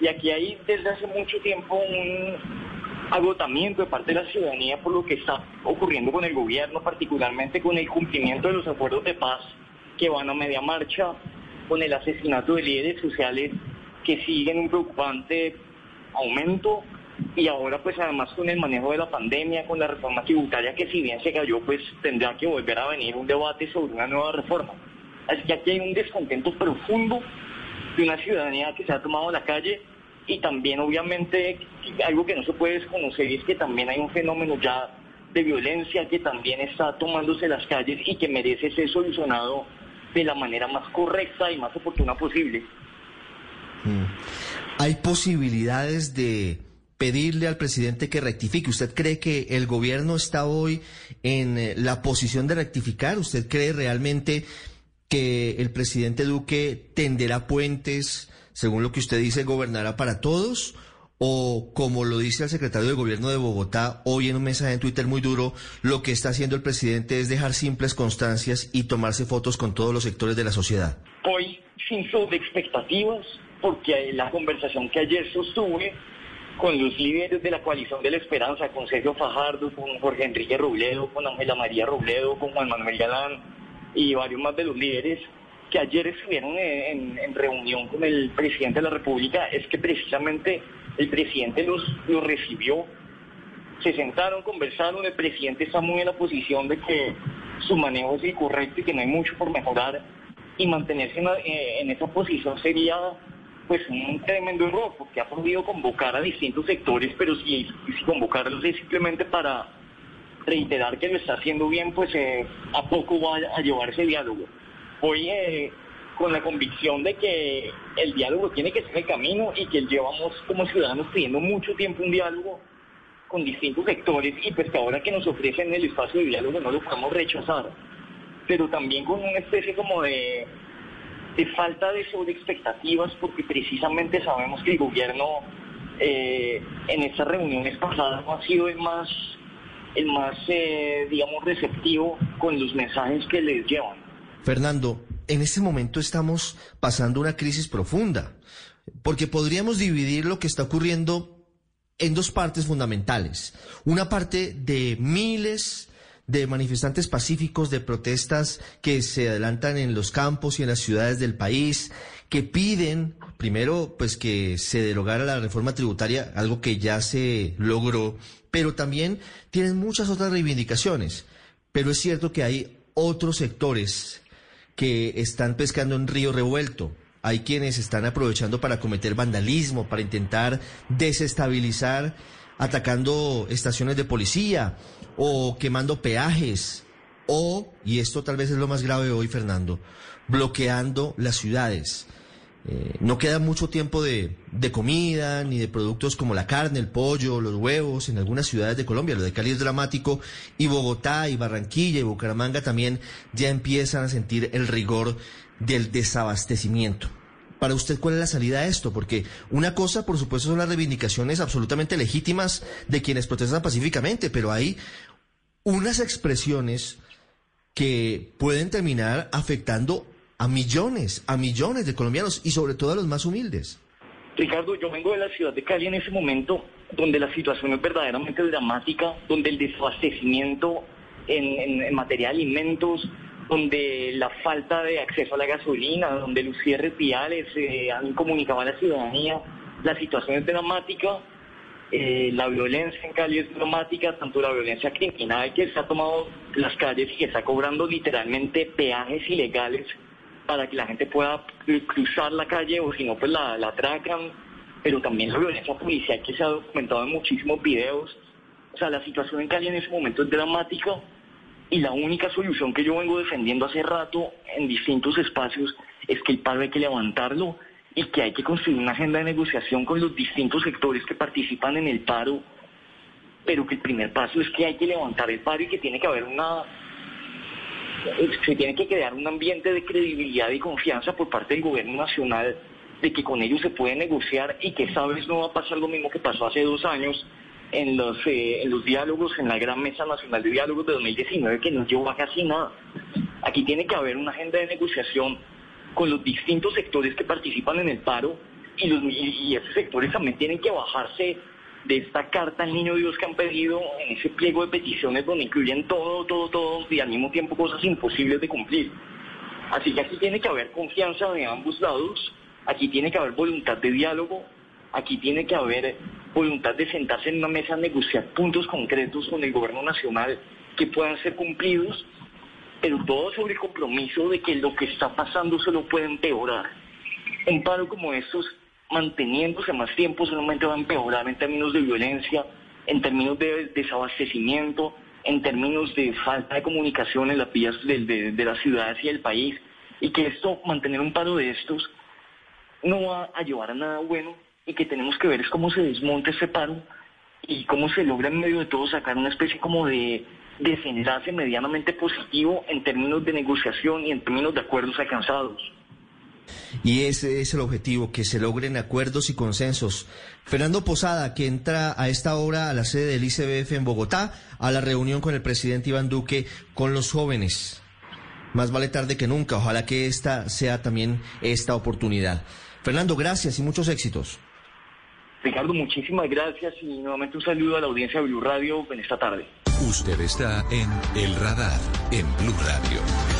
Y aquí hay desde hace mucho tiempo un agotamiento de parte de la ciudadanía por lo que está ocurriendo con el gobierno, particularmente con el cumplimiento de los acuerdos de paz que van a media marcha, con el asesinato de líderes sociales que siguen un preocupante aumento y ahora pues además con el manejo de la pandemia, con la reforma tributaria que si bien se cayó pues tendrá que volver a venir un debate sobre una nueva reforma. Así que aquí hay un descontento profundo de una ciudadanía que se ha tomado la calle y también obviamente algo que no se puede desconocer es que también hay un fenómeno ya de violencia que también está tomándose las calles y que merece ser solucionado de la manera más correcta y más oportuna posible. Mm. ¿Hay posibilidades de pedirle al presidente que rectifique? ¿Usted cree que el gobierno está hoy en eh, la posición de rectificar? ¿Usted cree realmente que el presidente Duque tenderá puentes, según lo que usted dice, gobernará para todos? o como lo dice el secretario de gobierno de Bogotá hoy en un mensaje en Twitter muy duro, lo que está haciendo el presidente es dejar simples constancias y tomarse fotos con todos los sectores de la sociedad. Hoy, sin de expectativas, porque la conversación que ayer sostuve con los líderes de la coalición de la esperanza, con Sergio Fajardo, con Jorge Enrique Robledo, con Ángela María Robledo, con Juan Manuel Galán y varios más de los líderes que ayer estuvieron en, reunión con el presidente de la República, es que precisamente el presidente los, recibió, se sentaron, conversaron, el presidente está muy en la posición de que su manejo es incorrecto y que no hay mucho por mejorar y mantenerse en, eh, en esa posición sería pues un tremendo error, porque ha podido convocar a distintos sectores, pero si, convocarlos es simplemente para reiterar que lo está haciendo bien, pues eh, a poco va a llevar ese diálogo. Hoy eh, con la convicción de que el diálogo tiene que ser el camino y que llevamos como ciudadanos pidiendo mucho tiempo un diálogo con distintos sectores y pues que ahora que nos ofrecen el espacio de diálogo no lo podemos rechazar, pero también con una especie como de, de falta de sobreexpectativas porque precisamente sabemos que el gobierno eh, en estas reuniones pasadas no ha sido el más, el más eh, digamos, receptivo con los mensajes que les llevan. Fernando, en este momento estamos pasando una crisis profunda, porque podríamos dividir lo que está ocurriendo en dos partes fundamentales. Una parte de miles de manifestantes pacíficos, de protestas que se adelantan en los campos y en las ciudades del país, que piden, primero, pues que se derogara la reforma tributaria, algo que ya se logró, pero también tienen muchas otras reivindicaciones. Pero es cierto que hay otros sectores que están pescando en río revuelto. Hay quienes están aprovechando para cometer vandalismo, para intentar desestabilizar, atacando estaciones de policía o quemando peajes o, y esto tal vez es lo más grave hoy, Fernando, bloqueando las ciudades. Eh, no queda mucho tiempo de, de, comida ni de productos como la carne, el pollo, los huevos en algunas ciudades de Colombia. Lo de Cali es dramático y Bogotá y Barranquilla y Bucaramanga también ya empiezan a sentir el rigor del desabastecimiento. Para usted, ¿cuál es la salida a esto? Porque una cosa, por supuesto, son las reivindicaciones absolutamente legítimas de quienes protestan pacíficamente, pero hay unas expresiones que pueden terminar afectando a millones, a millones de colombianos y sobre todo a los más humildes. Ricardo, yo vengo de la ciudad de Cali en ese momento donde la situación es verdaderamente dramática, donde el desabastecimiento en, en, materia de alimentos, donde la falta de acceso a la gasolina, donde los cierres viales eh, han comunicado a la ciudadanía, la situación es dramática, eh, la violencia en Cali es dramática, tanto la violencia criminal que se ha tomado las calles y que está cobrando literalmente peajes ilegales para que la gente pueda cruzar la calle o si no, pues la, la atracan, pero también la violencia policial que se ha documentado en muchísimos videos. O sea, la situación en Cali en ese momento es dramática y la única solución que yo vengo defendiendo hace rato en distintos espacios es que el paro hay que levantarlo y que hay que construir una agenda de negociación con los distintos sectores que participan en el paro, pero que el primer paso es que hay que levantar el paro y que tiene que haber una se tiene que crear un ambiente de credibilidad y confianza por parte del gobierno nacional de que con ellos se puede negociar y que esta vez no va a pasar lo mismo que pasó hace dos años en los, eh, en los diálogos, en la Gran Mesa Nacional de Diálogos de 2019, que no llevó a casi nada. Aquí tiene que haber una agenda de negociación con los distintos sectores que participan en el paro y, los, y esos sectores también tienen que bajarse de esta carta al niño Dios que han pedido en ese pliego de peticiones donde incluyen todo, todo, todo y al mismo tiempo cosas imposibles de cumplir. Así que aquí tiene que haber confianza de ambos lados, aquí tiene que haber voluntad de diálogo, aquí tiene que haber voluntad de sentarse en una mesa a negociar puntos concretos con el gobierno nacional que puedan ser cumplidos, pero todo sobre el compromiso de que lo que está pasando se lo puede empeorar. Un paro como estos manteniéndose más tiempo solamente va a empeorar en términos de violencia, en términos de desabastecimiento, en términos de falta de comunicación en las vías de, de, las ciudades y del país, y que esto, mantener un paro de estos, no va a llevar a nada bueno, y que tenemos que ver es cómo se desmonta ese paro y cómo se logra en medio de todo sacar una especie como de desenlace medianamente positivo en términos de negociación y en términos de acuerdos alcanzados. Y ese es el objetivo, que se logren acuerdos y consensos. Fernando Posada, que entra a esta hora a la sede del ICBF en Bogotá, a la reunión con el presidente Iván Duque, con los jóvenes. Más vale tarde que nunca. Ojalá que esta sea también esta oportunidad. Fernando, gracias y muchos éxitos. Ricardo, muchísimas gracias y nuevamente un saludo a la audiencia de Blue Radio en esta tarde. Usted está en El Radar, en Blue Radio.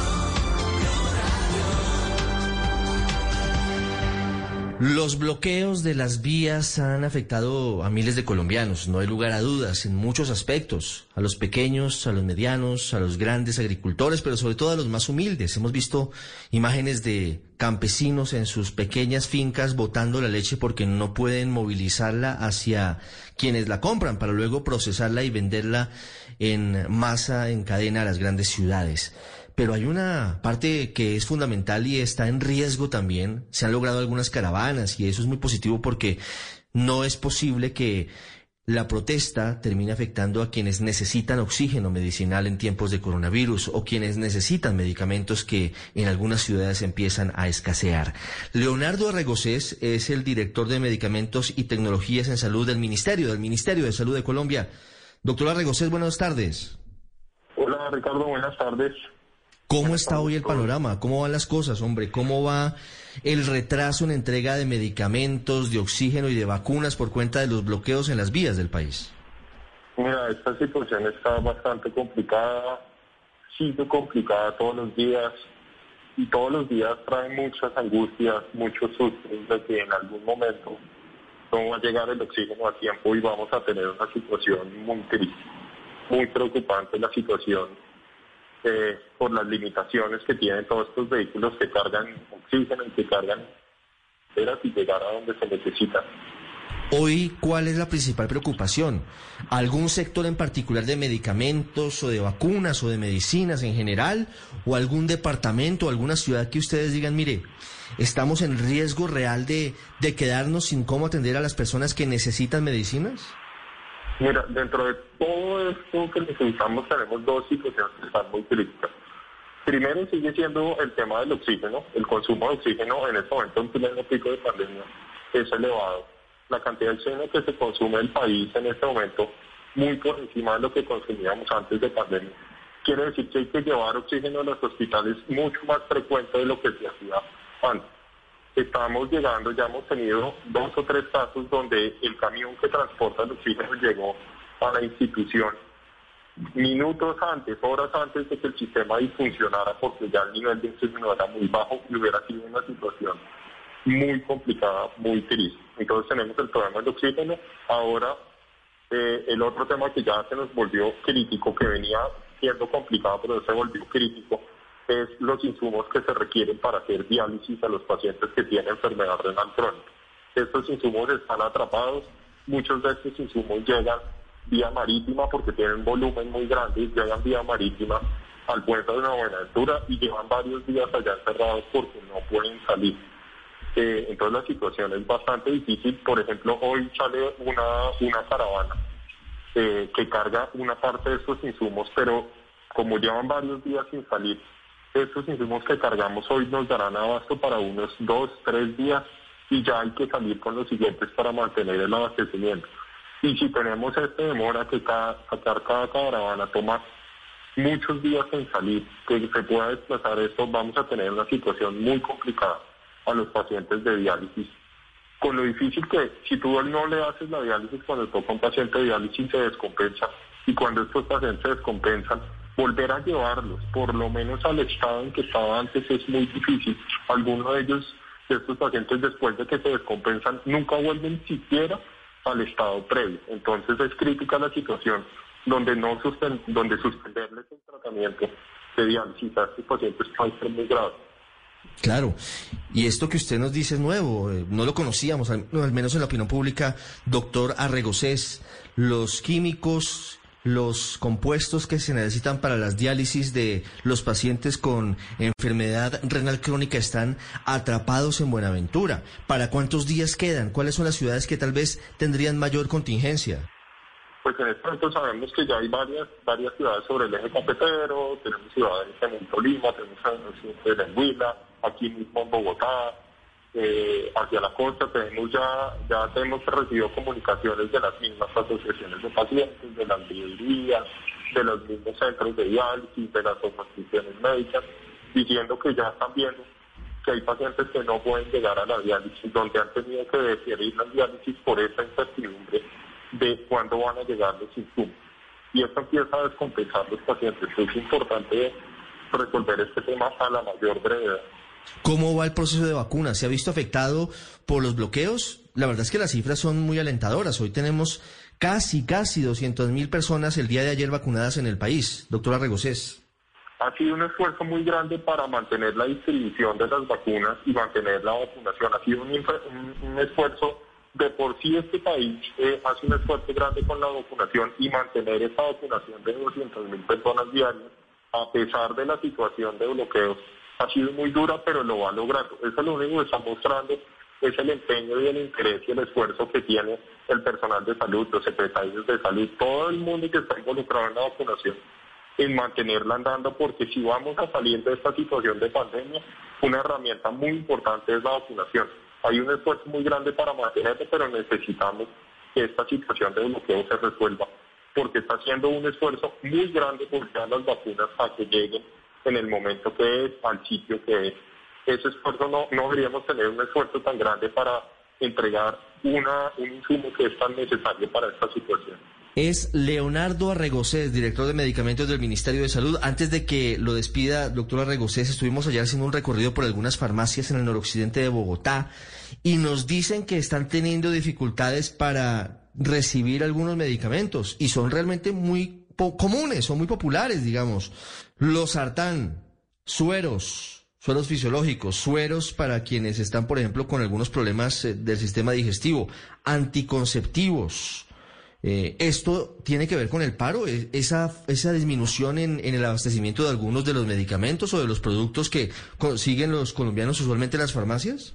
Los bloqueos de las vías han afectado a miles de colombianos, no hay lugar a dudas, en muchos aspectos, a los pequeños, a los medianos, a los grandes agricultores, pero sobre todo a los más humildes. Hemos visto imágenes de campesinos en sus pequeñas fincas botando la leche porque no pueden movilizarla hacia quienes la compran para luego procesarla y venderla en masa, en cadena a las grandes ciudades. Pero hay una parte que es fundamental y está en riesgo también. Se han logrado algunas caravanas y eso es muy positivo porque no es posible que la protesta termine afectando a quienes necesitan oxígeno medicinal en tiempos de coronavirus o quienes necesitan medicamentos que en algunas ciudades empiezan a escasear. Leonardo Arregocés es el director de Medicamentos y Tecnologías en Salud del Ministerio, del Ministerio de Salud de Colombia. Doctor Arregocés, buenas tardes. Hola Ricardo, buenas tardes. ¿Cómo está hoy el panorama? ¿Cómo van las cosas, hombre? ¿Cómo va el retraso en entrega de medicamentos, de oxígeno y de vacunas por cuenta de los bloqueos en las vías del país? Mira, esta situación está bastante complicada, sigue complicada todos los días y todos los días trae muchas angustias, muchos sustos de que en algún momento no va a llegar el oxígeno a tiempo y vamos a tener una situación muy triste, muy preocupante la situación eh, por las limitaciones que tienen todos estos vehículos que cargan oxígeno y que cargan y llegar a donde se necesita. Hoy, ¿cuál es la principal preocupación? ¿Algún sector en particular de medicamentos o de vacunas o de medicinas en general? ¿O algún departamento o alguna ciudad que ustedes digan, mire, estamos en riesgo real de, de quedarnos sin cómo atender a las personas que necesitan medicinas? Mira, dentro de todo esto que necesitamos tenemos dos situaciones que están muy críticas. Primero sigue siendo el tema del oxígeno. El consumo de oxígeno en este momento, en pleno pico de pandemia, es elevado. La cantidad de oxígeno que se consume en el país en este momento, muy por encima de lo que consumíamos antes de pandemia. Quiere decir que hay que llevar oxígeno a los hospitales mucho más frecuente de lo que se hacía antes estamos llegando, ya hemos tenido dos o tres casos donde el camión que transporta el oxígeno llegó a la institución minutos antes, horas antes de que el sistema funcionara porque ya el nivel de oxígeno era muy bajo y hubiera sido una situación muy complicada, muy triste. Entonces tenemos el problema del oxígeno. Ahora, eh, el otro tema que ya se nos volvió crítico, que venía siendo complicado, pero se volvió crítico, es los insumos que se requieren para hacer diálisis a los pacientes que tienen enfermedad renal crónica. Estos insumos están atrapados, muchos de estos insumos llegan vía marítima porque tienen volumen muy grande, llegan vía marítima al puerto de Buenaventura y llevan varios días allá encerrados porque no pueden salir. Eh, entonces la situación es bastante difícil. Por ejemplo, hoy sale una, una caravana eh, que carga una parte de estos insumos, pero como llevan varios días sin salir, estos insumos que cargamos hoy nos darán abasto para unos dos, tres días y ya hay que salir con los siguientes para mantener el abastecimiento. Y si tenemos esta demora que cada, sacar cada caravana toma muchos días en salir, que se pueda desplazar esto, vamos a tener una situación muy complicada a los pacientes de diálisis. Con lo difícil que si tú no le haces la diálisis cuando toca un paciente de diálisis se descompensa y cuando estos pacientes se descompensan volver a llevarlos, por lo menos al estado en que estaba antes, es muy difícil. Algunos de ellos, de estos pacientes, después de que se descompensan, nunca vuelven siquiera al estado previo. Entonces es crítica la situación donde no donde suspenderles el tratamiento de diálisis a estos pacientes puede ser muy grave. Claro, y esto que usted nos dice es nuevo, eh, no lo conocíamos, al menos en la opinión pública, doctor Arregocés, los químicos los compuestos que se necesitan para las diálisis de los pacientes con enfermedad renal crónica están atrapados en Buenaventura. ¿Para cuántos días quedan? ¿Cuáles son las ciudades que tal vez tendrían mayor contingencia? Pues en este momento sabemos que ya hay varias varias ciudades sobre el eje cafetero, tenemos ciudades en Tolima, tenemos en Huila, aquí mismo en Bogotá, eh, hacia la costa tenemos ya, ya hemos recibido comunicaciones de las mismas asociaciones de pacientes, de las librerías, de los mismos centros de diálisis, de las instituciones médicas, diciendo que ya están viendo que hay pacientes que no pueden llegar a la diálisis, donde han tenido que deferir la diálisis por esa incertidumbre de cuándo van a llegar los insumos. Y esto empieza a descompensar los pacientes. Es importante resolver este tema a la mayor brevedad. ¿Cómo va el proceso de vacuna? ¿Se ha visto afectado por los bloqueos? La verdad es que las cifras son muy alentadoras. Hoy tenemos casi, casi 200 mil personas el día de ayer vacunadas en el país. Doctora Regocés. Ha sido un esfuerzo muy grande para mantener la distribución de las vacunas y mantener la vacunación. Ha sido un, esfuerzo de por sí este país eh, hace un esfuerzo grande con la vacunación y mantener esa vacunación de 200 mil personas diarias a pesar de la situación de bloqueos, ha sido muy dura, pero lo va logrando. Eso es lo único que está mostrando es el empeño y el interés y el esfuerzo que tiene el personal de salud, los secretarios de salud, todo el mundo que está involucrado en la vacunación, en mantenerla andando, porque si vamos a salir de esta situación de pandemia, una herramienta muy importante es la vacunación. Hay un esfuerzo muy grande para mantenerlo, pero necesitamos que esta situación de bloqueo se resuelva, porque está haciendo un esfuerzo muy grande por llegar las vacunas a que lleguen en el momento que es, al sitio que es ese esfuerzo no, no deberíamos tener un esfuerzo tan grande para entregar una, un insumo que es tan necesario para esta situación. Es Leonardo Arregocés, director de medicamentos del Ministerio de Salud. Antes de que lo despida, doctor Arregocés, estuvimos allá haciendo un recorrido por algunas farmacias en el noroccidente de Bogotá y nos dicen que están teniendo dificultades para recibir algunos medicamentos y son realmente muy comunes, son muy populares, digamos. Los sartán, sueros, sueros fisiológicos, sueros para quienes están, por ejemplo, con algunos problemas eh, del sistema digestivo, anticonceptivos. Eh, ¿Esto tiene que ver con el paro? ¿E-, ¿Esa, esa disminución en, en, el abastecimiento de algunos de los medicamentos o de los productos que consiguen los colombianos usualmente en las farmacias?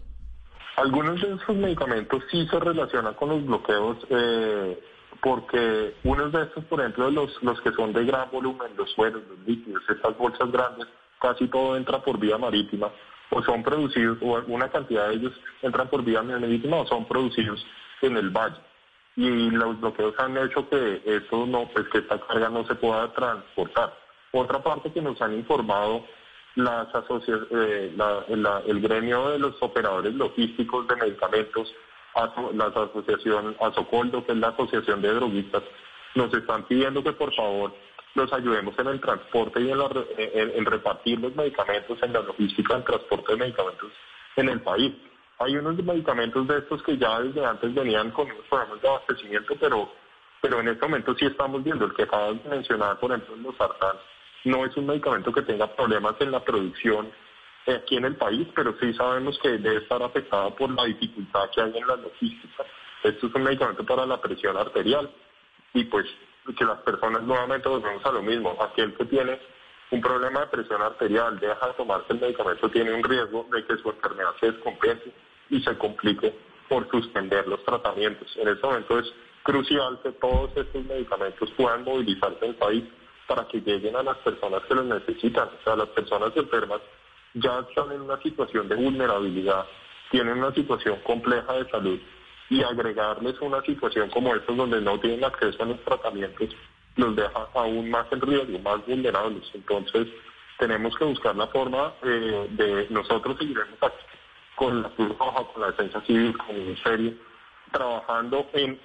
Algunos de esos medicamentos sí se relacionan con los bloqueos eh, porque unos de estos, por ejemplo, los, los que son de gran volumen, los sueros, los líquidos, estas bolsas grandes, casi todo entra por vía marítima o son producidos, o una cantidad de ellos entran por vía marítima o son producidos en el valle. Y los bloqueos han hecho que esto no, pues que esta carga no se pueda transportar. Otra parte que nos han informado las eh, el gremio de los operadores logísticos de medicamentos, la asociación Asocoldo, que es la asociación de droguistas, nos están pidiendo que por favor los ayudemos en el transporte y en, repartir los medicamentos, en la logística del transporte de medicamentos en el país. Hay unos medicamentos de estos que ya desde antes venían con unos programas de abastecimiento, pero, pero en este momento sí estamos viendo el que acabas de mencionar, por ejemplo, los sartán, no es un medicamento que tenga problemas en la producción aquí en el país, pero sí sabemos que debe estar afectado por la dificultad que hay en la logística. Esto es un medicamento para la presión arterial y pues que las personas nuevamente volvemos a lo mismo. Aquel que tiene un problema de presión arterial, deja de tomarse el medicamento, tiene un riesgo de que su enfermedad se descompense y se complique por suspender los tratamientos. En este momento es crucial que todos estos medicamentos puedan movilizarse en el país para que lleguen a las personas que los necesitan. O sea, las personas enfermas ya están en una situación de vulnerabilidad, tienen una situación compleja de salud y agregarles una situación como esta donde no tienen acceso a los tratamientos los deja aún más en riesgo, más vulnerables. Entonces tenemos que buscar la forma eh, de nosotros seguiremos con la Cruz Roja, con la Defensa Civil, con el Ministerio, trabajando en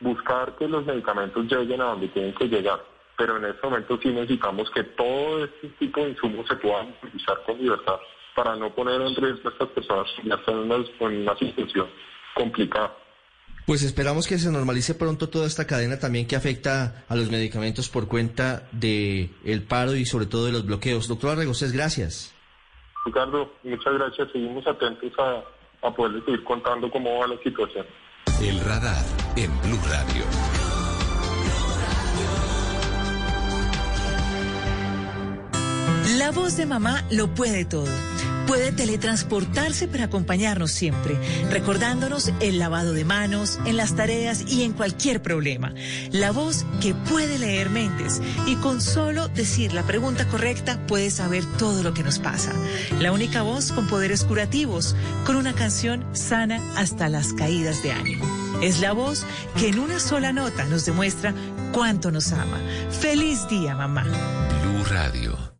buscar que los medicamentos lleguen a donde tienen que llegar. Pero en este momento sí necesitamos que todo este tipo de insumos se puedan utilizar con libertad para no poner en riesgo a estas personas que ya están en una situación complicada. Pues esperamos que se normalice pronto toda esta cadena también que afecta a los medicamentos por cuenta del el paro y sobre todo de los bloqueos. Doctor Arregocés, gracias. Ricardo, muchas gracias. Seguimos atentos a, a poder seguir contando cómo va la situación. El radar en Blue Radio. La voz de mamá lo puede todo puede teletransportarse para acompañarnos siempre, recordándonos el lavado de manos, en las tareas y en cualquier problema. La voz que puede leer mentes y con solo decir la pregunta correcta puede saber todo lo que nos pasa. La única voz con poderes curativos, con una canción sana hasta las caídas de ánimo. Es la voz que en una sola nota nos demuestra cuánto nos ama. Feliz día, mamá. Blue Radio.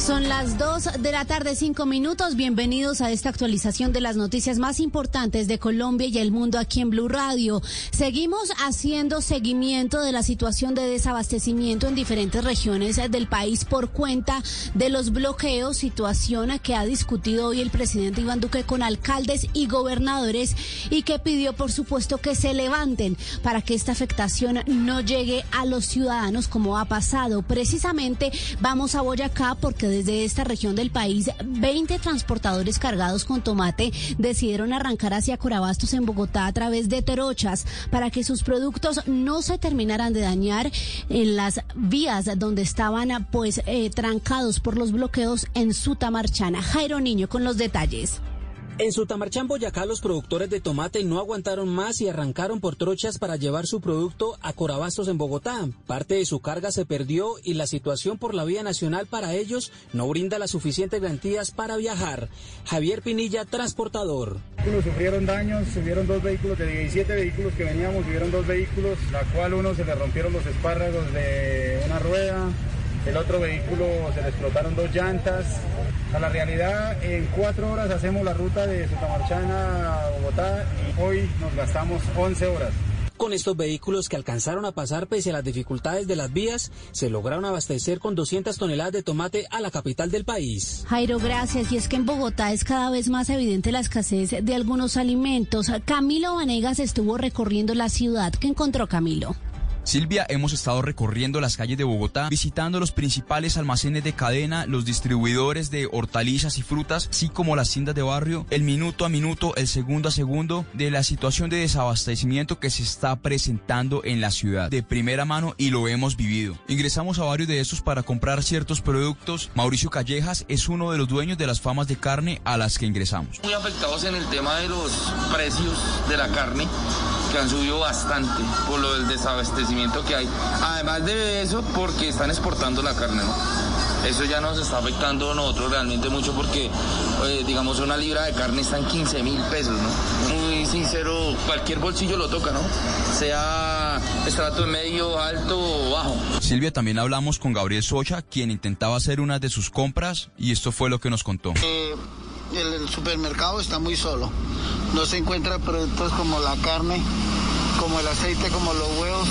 Son las 2 de la tarde, 5 minutos. Bienvenidos a esta actualización de las noticias más importantes de Colombia y el mundo aquí en Blue Radio. Seguimos haciendo seguimiento de la situación de desabastecimiento en diferentes regiones del país por cuenta de los bloqueos, situación que ha discutido hoy el presidente Iván Duque con alcaldes y gobernadores y que pidió, por supuesto, que se levanten para que esta afectación no llegue a los ciudadanos como ha pasado. Precisamente vamos a Boyacá porque desde esta región del país, 20 transportadores cargados con tomate decidieron arrancar hacia Corabastos en Bogotá a través de trochas para que sus productos no se terminaran de dañar en las vías donde estaban pues eh, trancados por los bloqueos en Sutamarchana. Jairo Niño con los detalles. En Sutamarchán, Boyacá, los productores de tomate no aguantaron más y arrancaron por trochas para llevar su producto a Corabastos en Bogotá. Parte de su carga se perdió y la situación por la vía nacional para ellos no brinda las suficientes garantías para viajar. Javier Pinilla, transportador. Sufrieron daños, subieron dos vehículos, de 17 vehículos que veníamos, subieron dos vehículos, la cual uno se le rompieron los espárragos de una rueda, el otro vehículo se le explotaron dos llantas. A la realidad, en cuatro horas hacemos la ruta de Sutamarchana a Bogotá y hoy nos gastamos 11 horas. Con estos vehículos que alcanzaron a pasar pese a las dificultades de las vías, se lograron abastecer con 200 toneladas de tomate a la capital del país. Jairo, gracias. Y es que en Bogotá es cada vez más evidente la escasez de algunos alimentos. Camilo Vanegas estuvo recorriendo la ciudad. ¿Qué encontró Camilo? Silvia, hemos estado recorriendo las calles de Bogotá, visitando los principales almacenes de cadena, los distribuidores de hortalizas y frutas, así como las tiendas de barrio, el minuto a minuto, el segundo a segundo de la situación de desabastecimiento que se está presentando en la ciudad de primera mano y lo hemos vivido. Ingresamos a varios de estos para comprar ciertos productos. Mauricio Callejas es uno de los dueños de las famas de carne a las que ingresamos. Muy afectados en el tema de los precios de la carne que han subido bastante por lo del desabastecimiento que hay. Además de eso, porque están exportando la carne, ¿no? Eso ya nos está afectando a nosotros realmente mucho porque, eh, digamos, una libra de carne está en 15 mil pesos, ¿no? Muy sincero, cualquier bolsillo lo toca, ¿no? Sea estrato medio, alto o bajo. Silvia, también hablamos con Gabriel Socha, quien intentaba hacer una de sus compras y esto fue lo que nos contó. Eh, el supermercado está muy solo. No se encuentran productos como la carne, como el aceite, como los huevos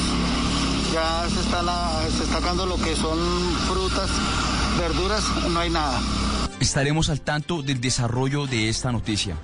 ya se está, se está sacando lo que son frutas, verduras, no hay nada. Estaremos al tanto del desarrollo de esta noticia.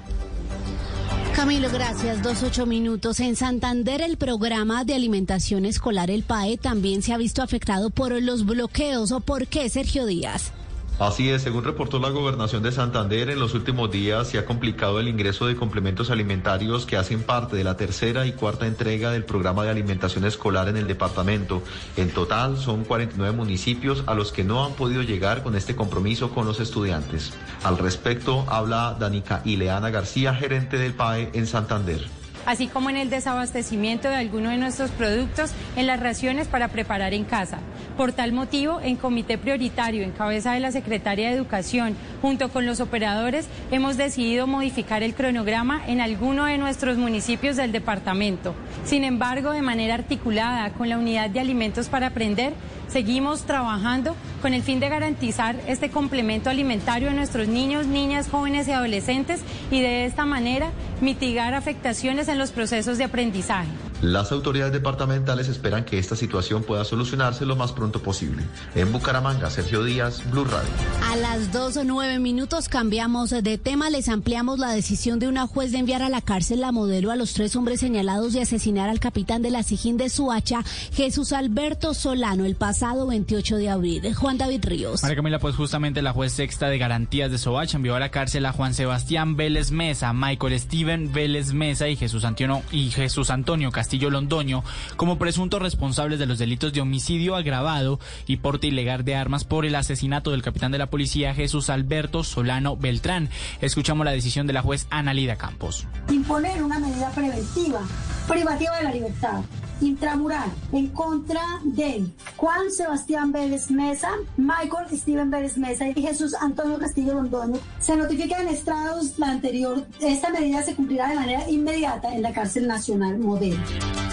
Camilo, gracias. Dos ocho minutos. En Santander, el programa de alimentación escolar, el PAE, también se ha visto afectado por los bloqueos. ¿O por qué, Sergio Díaz? Así es, según reportó la gobernación de Santander, en los últimos días se ha complicado el ingreso de complementos alimentarios que hacen parte de la tercera y cuarta entrega del programa de alimentación escolar en el departamento. En total son 49 municipios a los que no han podido llegar con este compromiso con los estudiantes. Al respecto habla Danica Ileana García, gerente del PAE en Santander así como en el desabastecimiento de algunos de nuestros productos en las raciones para preparar en casa. Por tal motivo, en comité prioritario, en cabeza de la Secretaria de Educación, junto con los operadores, hemos decidido modificar el cronograma en alguno de nuestros municipios del departamento. Sin embargo, de manera articulada con la Unidad de Alimentos para Aprender, seguimos trabajando con el fin de garantizar este complemento alimentario a nuestros niños, niñas, jóvenes y adolescentes y de esta manera mitigar afectaciones en los procesos de aprendizaje. Las autoridades departamentales esperan que esta situación pueda solucionarse lo más pronto posible. En Bucaramanga, Sergio Díaz, Blue Radio. A las dos o nueve minutos cambiamos de tema. Les ampliamos la decisión de una juez de enviar a la cárcel la modelo a los tres hombres señalados de asesinar al capitán de la Sijín de Suacha, Jesús Alberto Solano, el pasado 28 de abril. Juan David Ríos. María Camila, pues justamente la juez sexta de garantías de Soacha envió a la cárcel a Juan Sebastián Vélez Mesa, Michael Steven Vélez Mesa y Jesús Antonio, y Jesús Antonio Castillo Londoño como presuntos responsables de los delitos de homicidio agravado y porte ilegal de armas por el asesinato del capitán de la policía Jesús Alberto Solano Beltrán. Escuchamos la decisión de la juez Analida Campos. Imponer una medida preventiva, privativa de la libertad intramural en contra de Juan Sebastián Vélez Mesa, Michael Steven Vélez Mesa y Jesús Antonio Castillo Londoño. Se notifica en estrados la anterior. Esta medida se cumplirá de manera inmediata en la cárcel nacional modelo.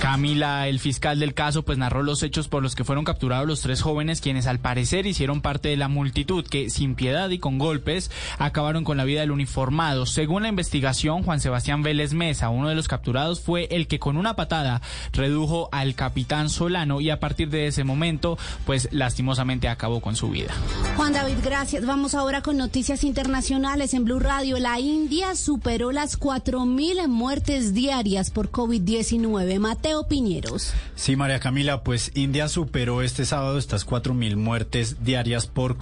Camila, el fiscal del caso, pues narró los hechos por los que fueron capturados los tres jóvenes quienes al parecer hicieron parte de la multitud que sin piedad y con golpes acabaron con la vida del uniformado. Según la investigación, Juan Sebastián Vélez Mesa, uno de los capturados, fue el que con una patada redujo ojo al capitán Solano y a partir de ese momento, pues lastimosamente acabó con su vida. Juan David, gracias. Vamos ahora con noticias internacionales en Blue Radio. La India superó las 4.000 muertes diarias por COVID-19. Mateo Piñeros. Sí, María Camila, pues India superó este sábado estas 4.000 muertes diarias por,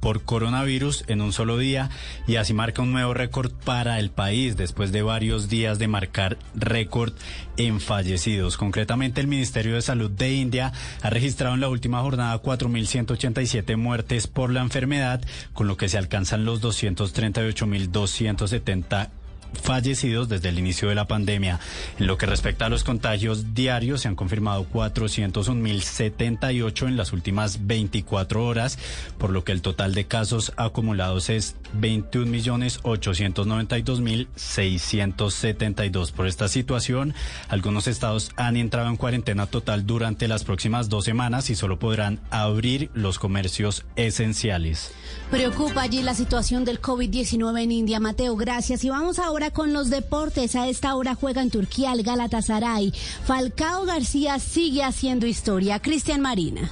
por coronavirus en un solo día y así marca un nuevo récord para el país después de varios días de marcar récord en fallecidos. Concretamente, el Ministerio de Salud de India ha registrado en la última jornada 4.187 muertes por la enfermedad, con lo que se alcanzan los 238.270 fallecidos desde el inicio de la pandemia. En lo que respecta a los contagios diarios, se han confirmado 401.078 en las últimas 24 horas, por lo que el total de casos acumulados es 21.892.672. Por esta situación, algunos estados han entrado en cuarentena total durante las próximas dos semanas y solo podrán abrir los comercios esenciales. Preocupa allí la situación del COVID-19 en India. Mateo, gracias. Y vamos ahora con los deportes. A esta hora juega en Turquía el Galatasaray. Falcao García sigue haciendo historia. Cristian Marina.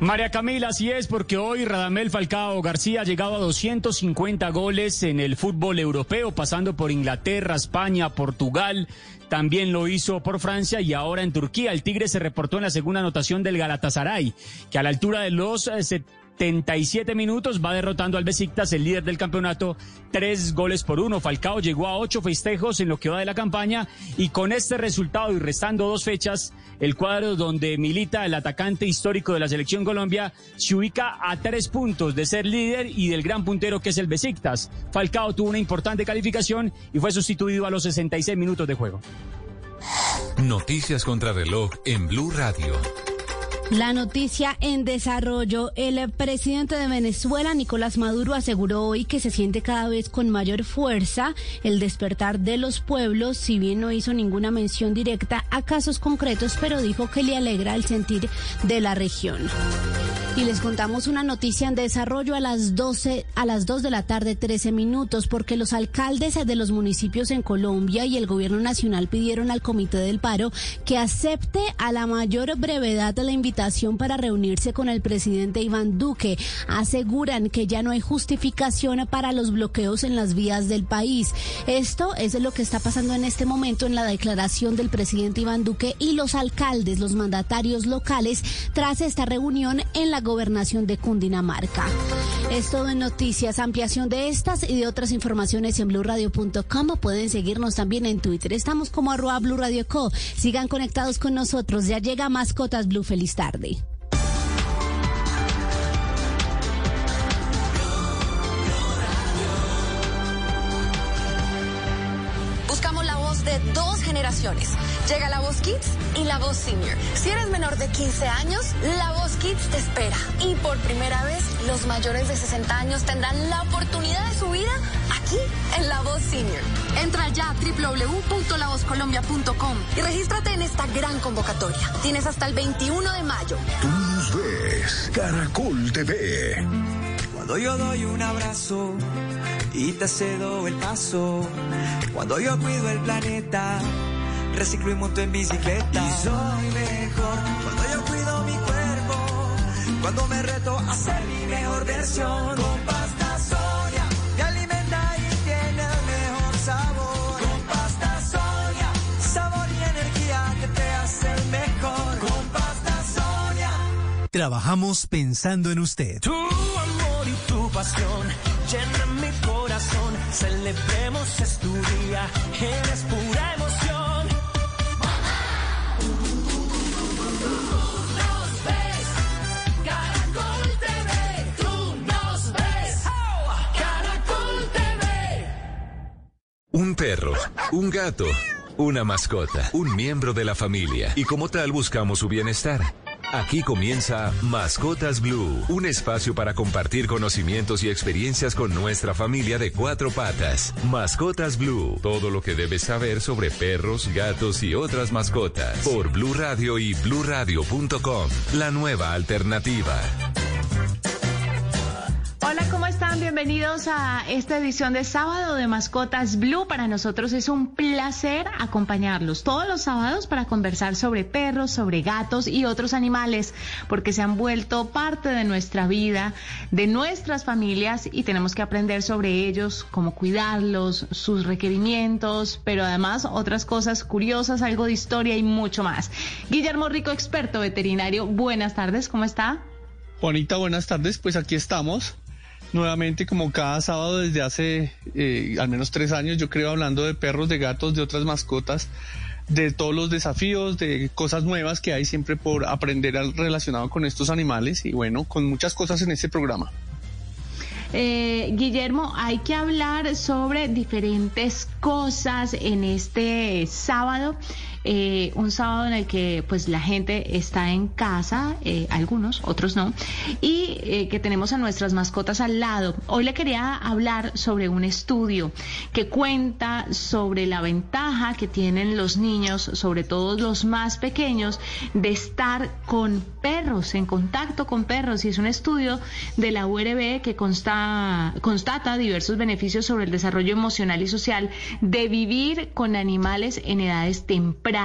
María Camila, así es, porque hoy Radamel Falcao García ha llegado a 250 goles en el fútbol europeo, pasando por Inglaterra, España, Portugal. También lo hizo por Francia y ahora en Turquía. El Tigre se reportó en la segunda anotación del Galatasaray, que a la altura de los eh, 77 minutos va derrotando al Besiktas, el líder del campeonato, tres goles por uno. Falcao llegó a ocho festejos en lo que va de la campaña y con este resultado y restando dos fechas, el cuadro donde milita el atacante histórico de la selección Colombia se ubica a tres puntos de ser líder y del gran puntero que es el Besiktas. Falcao tuvo una importante calificación y fue sustituido a los 66 minutos de juego. Noticias contra reloj en Blue Radio. La noticia en desarrollo. El presidente de Venezuela, Nicolás Maduro, aseguró hoy que se siente cada vez con mayor fuerza el despertar de los pueblos, si bien no hizo ninguna mención directa a casos concretos, pero dijo que le alegra el sentir de la región. Y les contamos una noticia en desarrollo a las 12, a las 2 de la tarde, 13 minutos, porque los alcaldes de los municipios en Colombia y el gobierno nacional pidieron al Comité del Paro que acepte a la mayor brevedad la invitación para reunirse con el presidente Iván Duque. Aseguran que ya no hay justificación para los bloqueos en las vías del país. Esto es lo que está pasando en este momento en la declaración del presidente Iván Duque y los alcaldes, los mandatarios locales, tras esta reunión en la gobernación de Cundinamarca. Es todo en noticias, ampliación de estas y de otras informaciones en blurradio.com. Pueden seguirnos también en Twitter. Estamos como arroba Blue Radio Co. Sigan conectados con nosotros. Ya llega Mascotas Blue. Feliz tarde. Buscamos la voz de dos generaciones. Llega la voz Kids y la voz Senior. Si eres menor de 15 años, la te espera. Y por primera vez, los mayores de 60 años tendrán la oportunidad de su vida aquí en la voz Senior. Entra ya a www.lavozcolombia.com y regístrate en esta gran convocatoria. Tienes hasta el 21 de mayo. Tú nos ves, Caracol TV. Cuando yo doy un abrazo y te cedo el paso, cuando yo cuido el planeta, reciclo y monto en bicicleta. Y soy mejor cuando cuando me reto a ser mi mejor versión. Con pasta Sonia, me alimenta y tiene el mejor sabor. Con pasta Sonia, sabor y energía que te hace el mejor. Con pasta Sonia. Trabajamos pensando en usted. Tu amor y tu pasión llenan mi corazón. Celebremos es tu día, eres pura emoción. Un perro, un gato, una mascota, un miembro de la familia y como tal buscamos su bienestar. Aquí comienza Mascotas Blue, un espacio para compartir conocimientos y experiencias con nuestra familia de cuatro patas. Mascotas Blue, todo lo que debes saber sobre perros, gatos y otras mascotas. Por Blue Radio y bluradio.com, la nueva alternativa. Hola, ¿cómo ¿Cómo están? Bienvenidos a esta edición de sábado de Mascotas Blue. Para nosotros es un placer acompañarlos todos los sábados para conversar sobre perros, sobre gatos y otros animales, porque se han vuelto parte de nuestra vida, de nuestras familias y tenemos que aprender sobre ellos, cómo cuidarlos, sus requerimientos, pero además otras cosas curiosas, algo de historia y mucho más. Guillermo Rico, experto veterinario, buenas tardes, ¿cómo está? Juanita, buenas tardes. Pues aquí estamos nuevamente como cada sábado desde hace eh, al menos tres años, yo creo, hablando de perros, de gatos, de otras mascotas, de todos los desafíos, de cosas nuevas que hay siempre por aprender relacionado con estos animales y bueno, con muchas cosas en este programa. Eh, Guillermo, hay que hablar sobre diferentes cosas en este sábado, eh, un sábado en el que pues la gente está en casa, eh, algunos, otros no, y eh, que tenemos a nuestras mascotas al lado. Hoy le quería hablar sobre un estudio que cuenta sobre la ventaja que tienen los niños, sobre todo los más pequeños, de estar con perros, en contacto con perros. Y es un estudio de la URB que consta, constata diversos beneficios sobre el desarrollo emocional y social de vivir con animales en edades tempranas.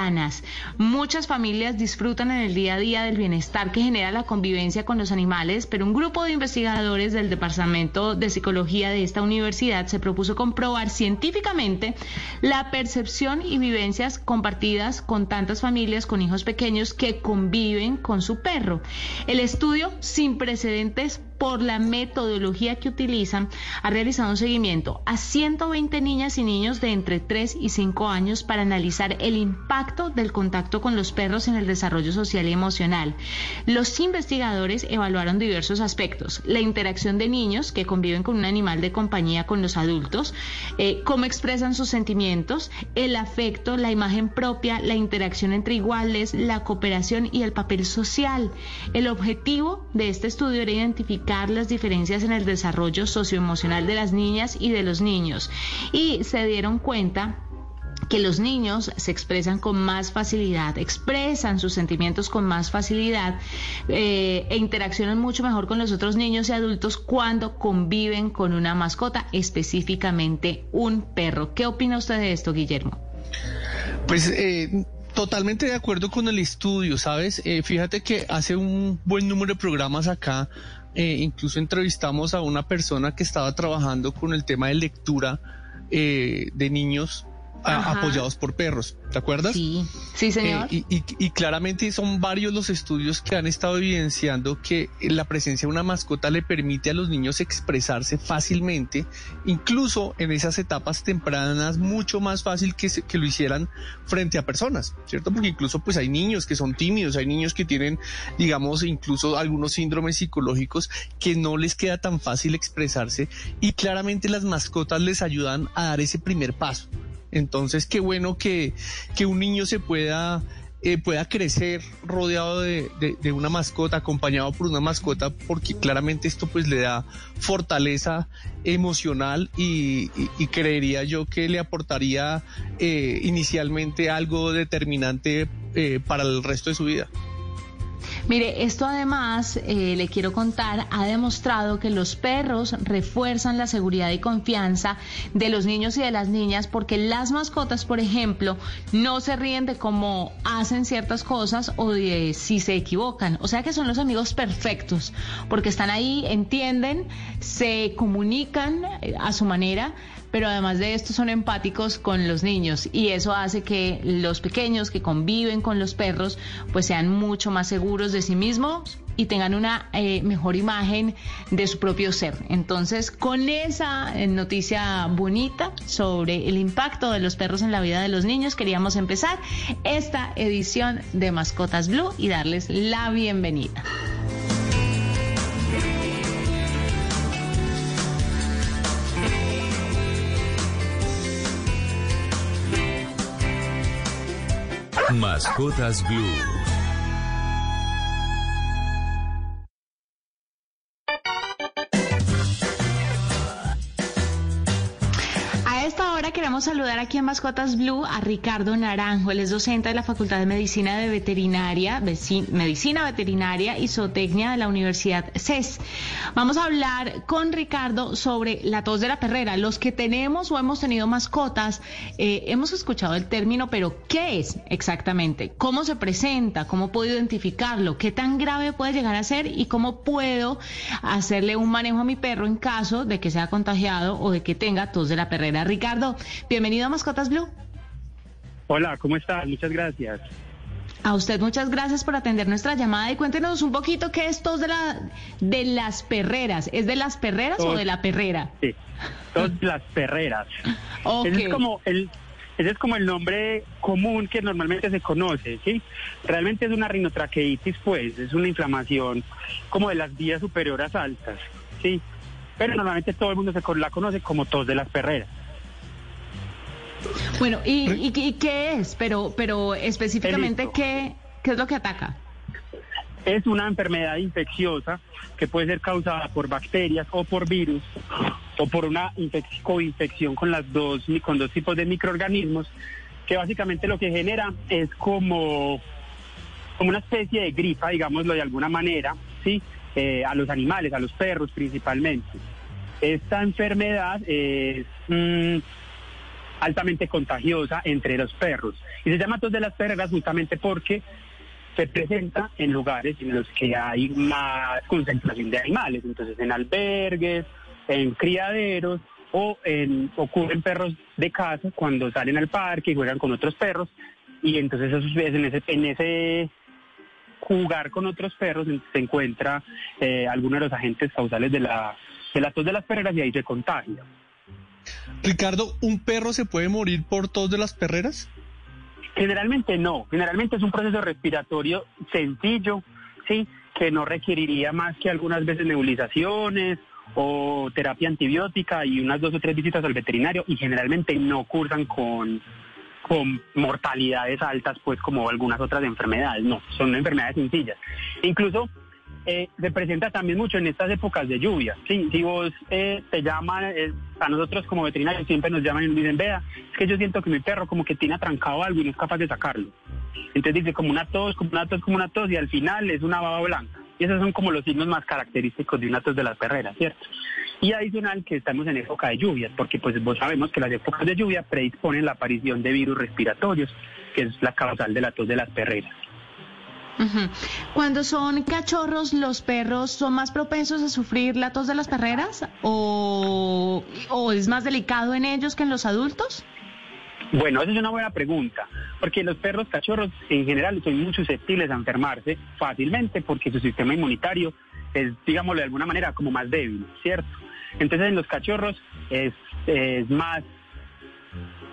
Muchas familias disfrutan en el día a día del bienestar que genera la convivencia con los animales, pero un grupo de investigadores del Departamento de Psicología de esta universidad se propuso comprobar científicamente la percepción y vivencias compartidas con tantas familias con hijos pequeños que conviven con su perro. El estudio, sin precedentes por la metodología que utilizan, ha realizado un seguimiento a 120 niñas y niños de entre 3 y 5 años para analizar el impacto del contacto con los perros en el desarrollo social y emocional. Los investigadores evaluaron diversos aspectos, la interacción de niños que conviven con un animal de compañía con los adultos, eh, cómo expresan sus sentimientos, el afecto, la imagen propia, la interacción entre iguales, la cooperación y el papel social. El objetivo de este estudio era identificar las diferencias en el desarrollo socioemocional de las niñas y de los niños y se dieron cuenta que los niños se expresan con más facilidad, expresan sus sentimientos con más facilidad eh, e interaccionan mucho mejor con los otros niños y adultos cuando conviven con una mascota, específicamente un perro. ¿Qué opina usted de esto, Guillermo? Pues eh, totalmente de acuerdo con el estudio, ¿sabes? Eh, fíjate que hace un buen número de programas acá, eh, incluso entrevistamos a una persona que estaba trabajando con el tema de lectura eh, de niños a- apoyados por perros, ¿te acuerdas? Sí, sí, señor. Eh, y, y- y claramente son varios los estudios que han estado evidenciando que la presencia de una mascota le permite a los niños expresarse fácilmente, incluso en esas etapas tempranas, mucho más fácil que, se- que lo hicieran frente a personas, ¿cierto? Porque incluso pues hay niños que son tímidos, hay niños que tienen, digamos, incluso algunos síndromes psicológicos que no les queda tan fácil expresarse y claramente las mascotas les ayudan a dar ese primer paso. Entonces, qué bueno que, que un niño se pueda, eh, pueda crecer rodeado de, de- una mascota, acompañado por una mascota, porque claramente esto pues le da fortaleza emocional y, y- y creería yo que le aportaría eh, inicialmente algo determinante eh, para el resto de su vida. Mire, esto además, eh, le quiero contar, ha demostrado que los perros refuerzan la seguridad y confianza de los niños y de las niñas porque las mascotas, por ejemplo, no se ríen de cómo hacen ciertas cosas o de si se equivocan. O sea que son los amigos perfectos porque están ahí, entienden, se comunican eh, a su manera pero además de esto son empáticos con los niños y eso hace que los pequeños que conviven con los perros pues sean mucho más seguros de sí mismos y tengan una eh, mejor imagen de su propio ser. Entonces, con esa eh, noticia bonita sobre el impacto de los perros en la vida de los niños, queríamos empezar esta edición de Mascotas Blue y darles la bienvenida. Mascotas Blue. Queremos saludar aquí en Mascotas Blue a Ricardo Naranjo. Él es docente de la Facultad de Medicina de Veterinaria, Medicina Veterinaria y Zootecnia de la Universidad CES. Vamos a hablar con Ricardo sobre la tos de la perrera. Los que tenemos o hemos tenido mascotas, eh, hemos escuchado el término, pero ¿qué es exactamente? ¿Cómo se presenta? ¿Cómo puedo identificarlo? ¿Qué tan grave puede llegar a ser? ¿Y cómo puedo hacerle un manejo a mi perro en caso de que sea contagiado o de que tenga tos de la perrera? Ricardo, bienvenido a Mascotas Blue. Hola, ¿cómo estás? Muchas gracias. A usted muchas gracias por atender nuestra llamada y cuéntenos un poquito qué es tos de, la, de las perreras. ¿Es de las perreras o Tos. de la perrera? Sí, todas las perreras. Ok. Ese es como el ese es como el nombre común que normalmente se conoce, ¿sí? Realmente es una rinotraqueitis, pues, es una inflamación como de las vías superiores altas, ¿sí? Pero normalmente todo el mundo se la conoce como tos de las perreras. Bueno, ¿y, y- y qué es? Pero, pero específicamente, ¿qué, ¿qué es lo que ataca? Es una enfermedad infecciosa que puede ser causada por bacterias o por virus o por una infec- coinfección con las dos con dos tipos de microorganismos que básicamente lo que genera es como como una especie de gripa, digámoslo de alguna manera, sí, Eh, a los animales, a los perros principalmente. Esta enfermedad es mm, altamente contagiosa entre los perros. Y se llama tos de las perreras justamente porque se presenta en lugares en los que hay más concentración de animales, entonces en albergues, en criaderos o en, ocurren perros de casa cuando salen al parque y juegan con otros perros. Y entonces en ese, jugar con otros perros se encuentra eh, algunos de los agentes causales de la, de la tos de las perreras y ahí se contagia. Ricardo, ¿un perro se puede morir por tos de las perreras? Generalmente no, generalmente es un proceso respiratorio sencillo, sí, que no requeriría más que algunas veces nebulizaciones o terapia antibiótica y unas dos o tres visitas al veterinario y generalmente no cursan con, con mortalidades altas, pues como algunas otras enfermedades, no, son enfermedades sencillas. Incluso eh, se presenta también mucho en estas épocas de lluvia. Sí, si vos eh, te llaman, eh, a nosotros como veterinarios siempre nos llaman y nos dicen, vea, es que yo siento que mi perro como que tiene atrancado algo y no es capaz de sacarlo. Entonces dice como una tos, como una tos, como una tos y al final es una baba blanca. Y esos son como los signos más característicos de una tos de las perreras, ¿cierto? Y adicional que estamos en época de lluvias, porque pues vos sabemos que las épocas de lluvia predisponen la aparición de virus respiratorios, que es la causal de la tos de las perreras. Cuando son cachorros, ¿los perros son más propensos a sufrir la tos de las perreras? ¿O, o es más delicado en ellos que en los adultos? Bueno, esa es una buena pregunta, porque los perros cachorros en general son muy susceptibles a enfermarse fácilmente porque su sistema inmunitario es, digámoslo de alguna manera, como más débil, ¿cierto? Entonces en los cachorros es, es más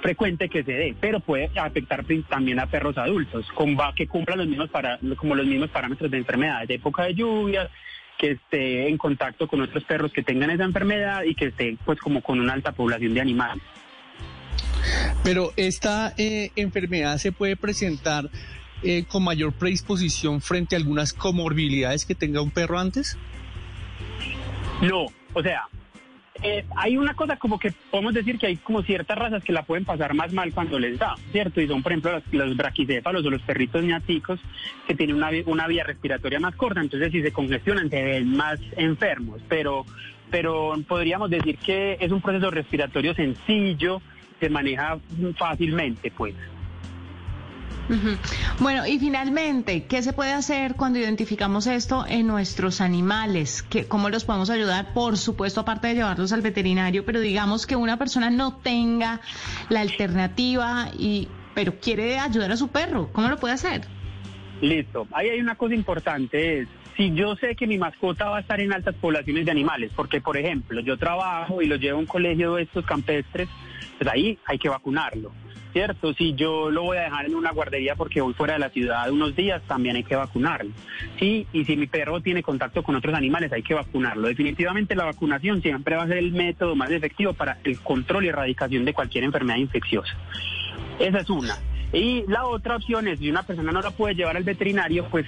frecuente que se dé, pero puede afectar también a perros adultos, con, va- que cumplan los mismos para, como los mismos parámetros de enfermedades, de época de lluvia, que esté en contacto con otros perros que tengan esa enfermedad y que esté pues como con una alta población de animales. Pero esta eh, enfermedad se puede presentar eh, con mayor predisposición frente a algunas comorbilidades que tenga un perro antes. No, o sea, eh, hay una cosa como que podemos decir que hay como ciertas razas que la pueden pasar más mal cuando les da, ¿cierto? Y son, por ejemplo, los, los braquicéfalos o los perritos ñaticos que tienen una, una vía respiratoria más corta, entonces si se congestionan se ven más enfermos, pero, pero podríamos decir que es un proceso respiratorio sencillo, se maneja fácilmente, pues. Bueno, y finalmente, ¿qué se puede hacer cuando identificamos esto en nuestros animales? ¿Qué, ¿Cómo los podemos ayudar? Por supuesto, aparte de llevarlos al veterinario, pero digamos que una persona no tenga la alternativa y pero quiere ayudar a su perro, ¿cómo lo puede hacer? Listo. Ahí hay una cosa importante, es si yo sé que mi mascota va a estar en altas poblaciones de animales, porque por ejemplo yo trabajo y lo llevo a un colegio de estos campestres, pues ahí hay que vacunarlo, ¿cierto? Si yo lo voy a dejar en una guardería porque voy fuera de la ciudad unos días, también hay que vacunarlo, ¿sí? Y si mi perro tiene contacto con otros animales, hay que vacunarlo. Definitivamente la vacunación siempre va a ser el método más efectivo para el control y erradicación de cualquier enfermedad infecciosa. Esa es una. Y la otra opción es, si una persona no la puede llevar al veterinario, pues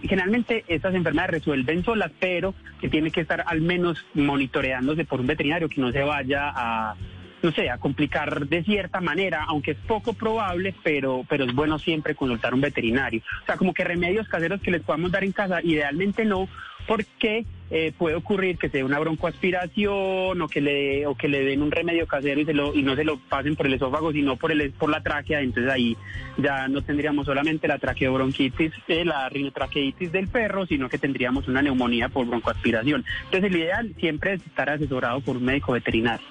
generalmente estas enfermedades resuelven solas, pero que tiene que estar al menos monitoreándose por un veterinario que no se vaya a no sé, a complicar de cierta manera, aunque es poco probable, pero, pero es bueno siempre consultar un veterinario. O sea, como que remedios caseros que les podamos dar en casa, idealmente no, porque eh, puede ocurrir que sea una broncoaspiración o que le o que le den un remedio casero y se lo y no se lo pasen por el esófago sino por el por la tráquea. Entonces ahí ya no tendríamos solamente la traqueobronquitis eh, la rinotraqueitis del perro sino que tendríamos una neumonía por broncoaspiración. Entonces el ideal siempre es estar asesorado por un médico veterinario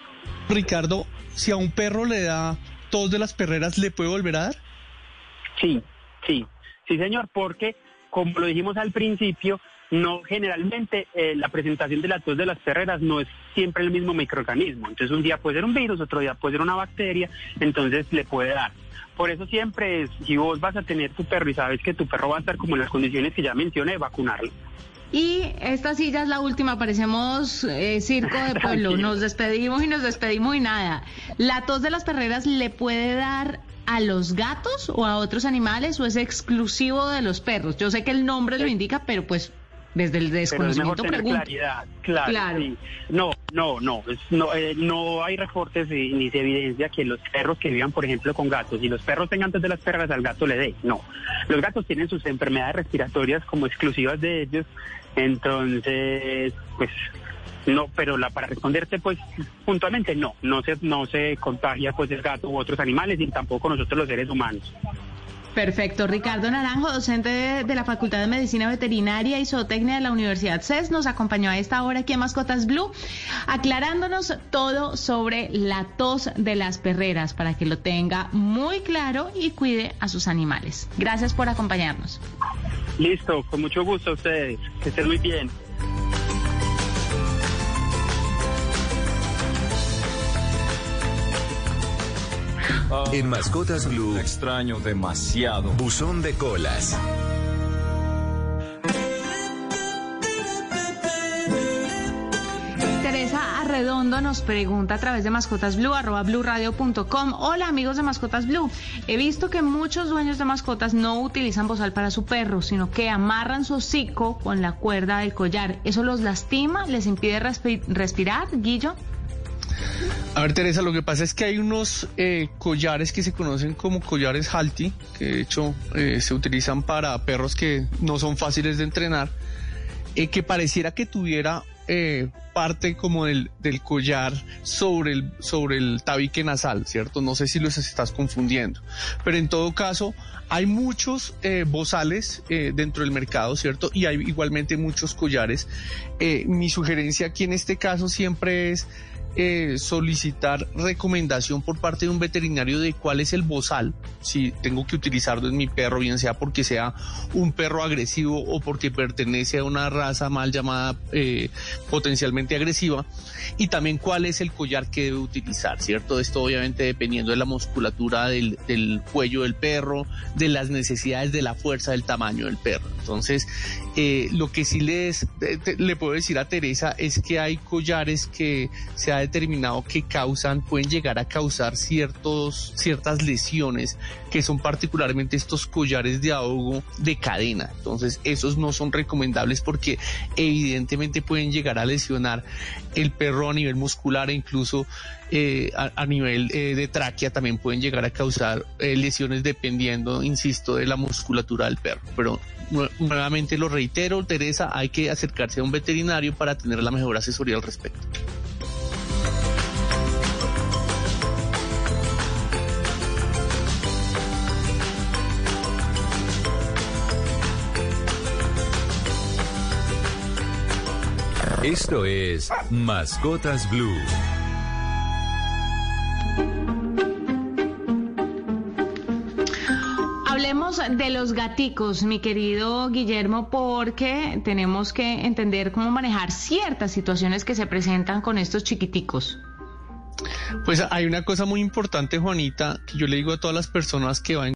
Ricardo si a un perro le da tos de las perreras le puede volver a dar Sí, sí, sí señor, porque como lo dijimos al principio, no generalmente eh, la presentación de la tos de las perreras no es siempre el mismo microorganismo. Entonces un día puede ser un virus, otro día puede ser una bacteria, entonces le puede dar. Por eso siempre si vos vas a tener tu perro y sabes que tu perro va a estar como en las condiciones que ya mencioné, vacunarlo. Y esta silla es la última, parecemos eh, circo de pueblo. Nos despedimos y nos despedimos y nada. ¿La tos de las perreras le puede dar a los gatos o a otros animales o es exclusivo de los perros? Yo sé que el nombre lo indica, pero pues desde el Pero es mejor desconocimiento tener pregunto. claridad, claro. Claro. sí. No, no, no, no, eh, no hay reportes ni se evidencia que los perros que vivan, por ejemplo, con gatos, y los perros tengan antes de las perras al gato le dé. No, los gatos tienen sus enfermedades respiratorias como exclusivas de ellos, entonces, pues no, pero la para responderte pues puntualmente no, no se no se contagia pues el gato u otros animales y tampoco nosotros los seres humanos. Perfecto. Ricardo Naranjo, docente de, de la Facultad de Medicina Veterinaria y Zootecnia de la Universidad CES, nos acompañó a esta hora aquí en Mascotas Blue, aclarándonos todo sobre la tos de las perreras para que lo tenga muy claro y cuide a sus animales. Gracias por acompañarnos. Listo, con mucho gusto a ustedes, que estén muy bien. En Mascotas Blue. Extraño demasiado. Buzón de colas. Teresa Arredondo nos pregunta a través de Mascotas Blue, arroba blueradio.com. Hola amigos de Mascotas Blue. He visto que muchos dueños de mascotas no utilizan bozal para su perro, sino que amarran su hocico con la cuerda del collar. ¿Eso los lastima? ¿Les impide respi- respirar, Guillo? A ver, Teresa, lo que pasa es que hay unos eh, collares que se conocen como collares Halti, que de hecho eh, se utilizan para perros que no son fáciles de entrenar, eh, que pareciera que tuviera eh, parte como del, del collar sobre el, sobre el tabique nasal, ¿cierto? No sé si los estás confundiendo, pero en todo caso hay muchos eh, bozales eh, dentro del mercado, ¿cierto? Y hay igualmente muchos collares. Mi sugerencia aquí en este caso siempre es eh, solicitar recomendación por parte de un veterinario de cuál es el bozal, si tengo que utilizarlo en mi perro, bien sea porque sea un perro agresivo o porque pertenece a una raza mal llamada eh, potencialmente agresiva, y también cuál es el collar que debe utilizar, ¿cierto? Esto obviamente dependiendo de la musculatura del, del cuello del perro, de las necesidades de la fuerza, del tamaño del perro. Entonces, eh, lo que sí les, te- le puedo decir a Teresa es que hay collares que se ha determinado que causan, pueden llegar a causar ciertos, ciertas lesiones, que son particularmente estos collares de ahogo de cadena. Entonces, esos no son recomendables porque evidentemente pueden llegar a lesionar el perro a nivel muscular e incluso eh, a, nivel eh, de tráquea también pueden llegar a causar eh, lesiones dependiendo, insisto, de la musculatura del perro. Pero nue- nuevamente lo reitero, Teresa, hay que acercarse a un veterinario para tener la mejor asesoría al respecto. Esto es Mascotas Blue. Hablemos de los gaticos, mi querido Guillermo, porque tenemos que entender cómo manejar ciertas situaciones que se presentan con estos chiquiticos. Pues hay una cosa muy importante, Juanita, que yo le digo a todas las personas que van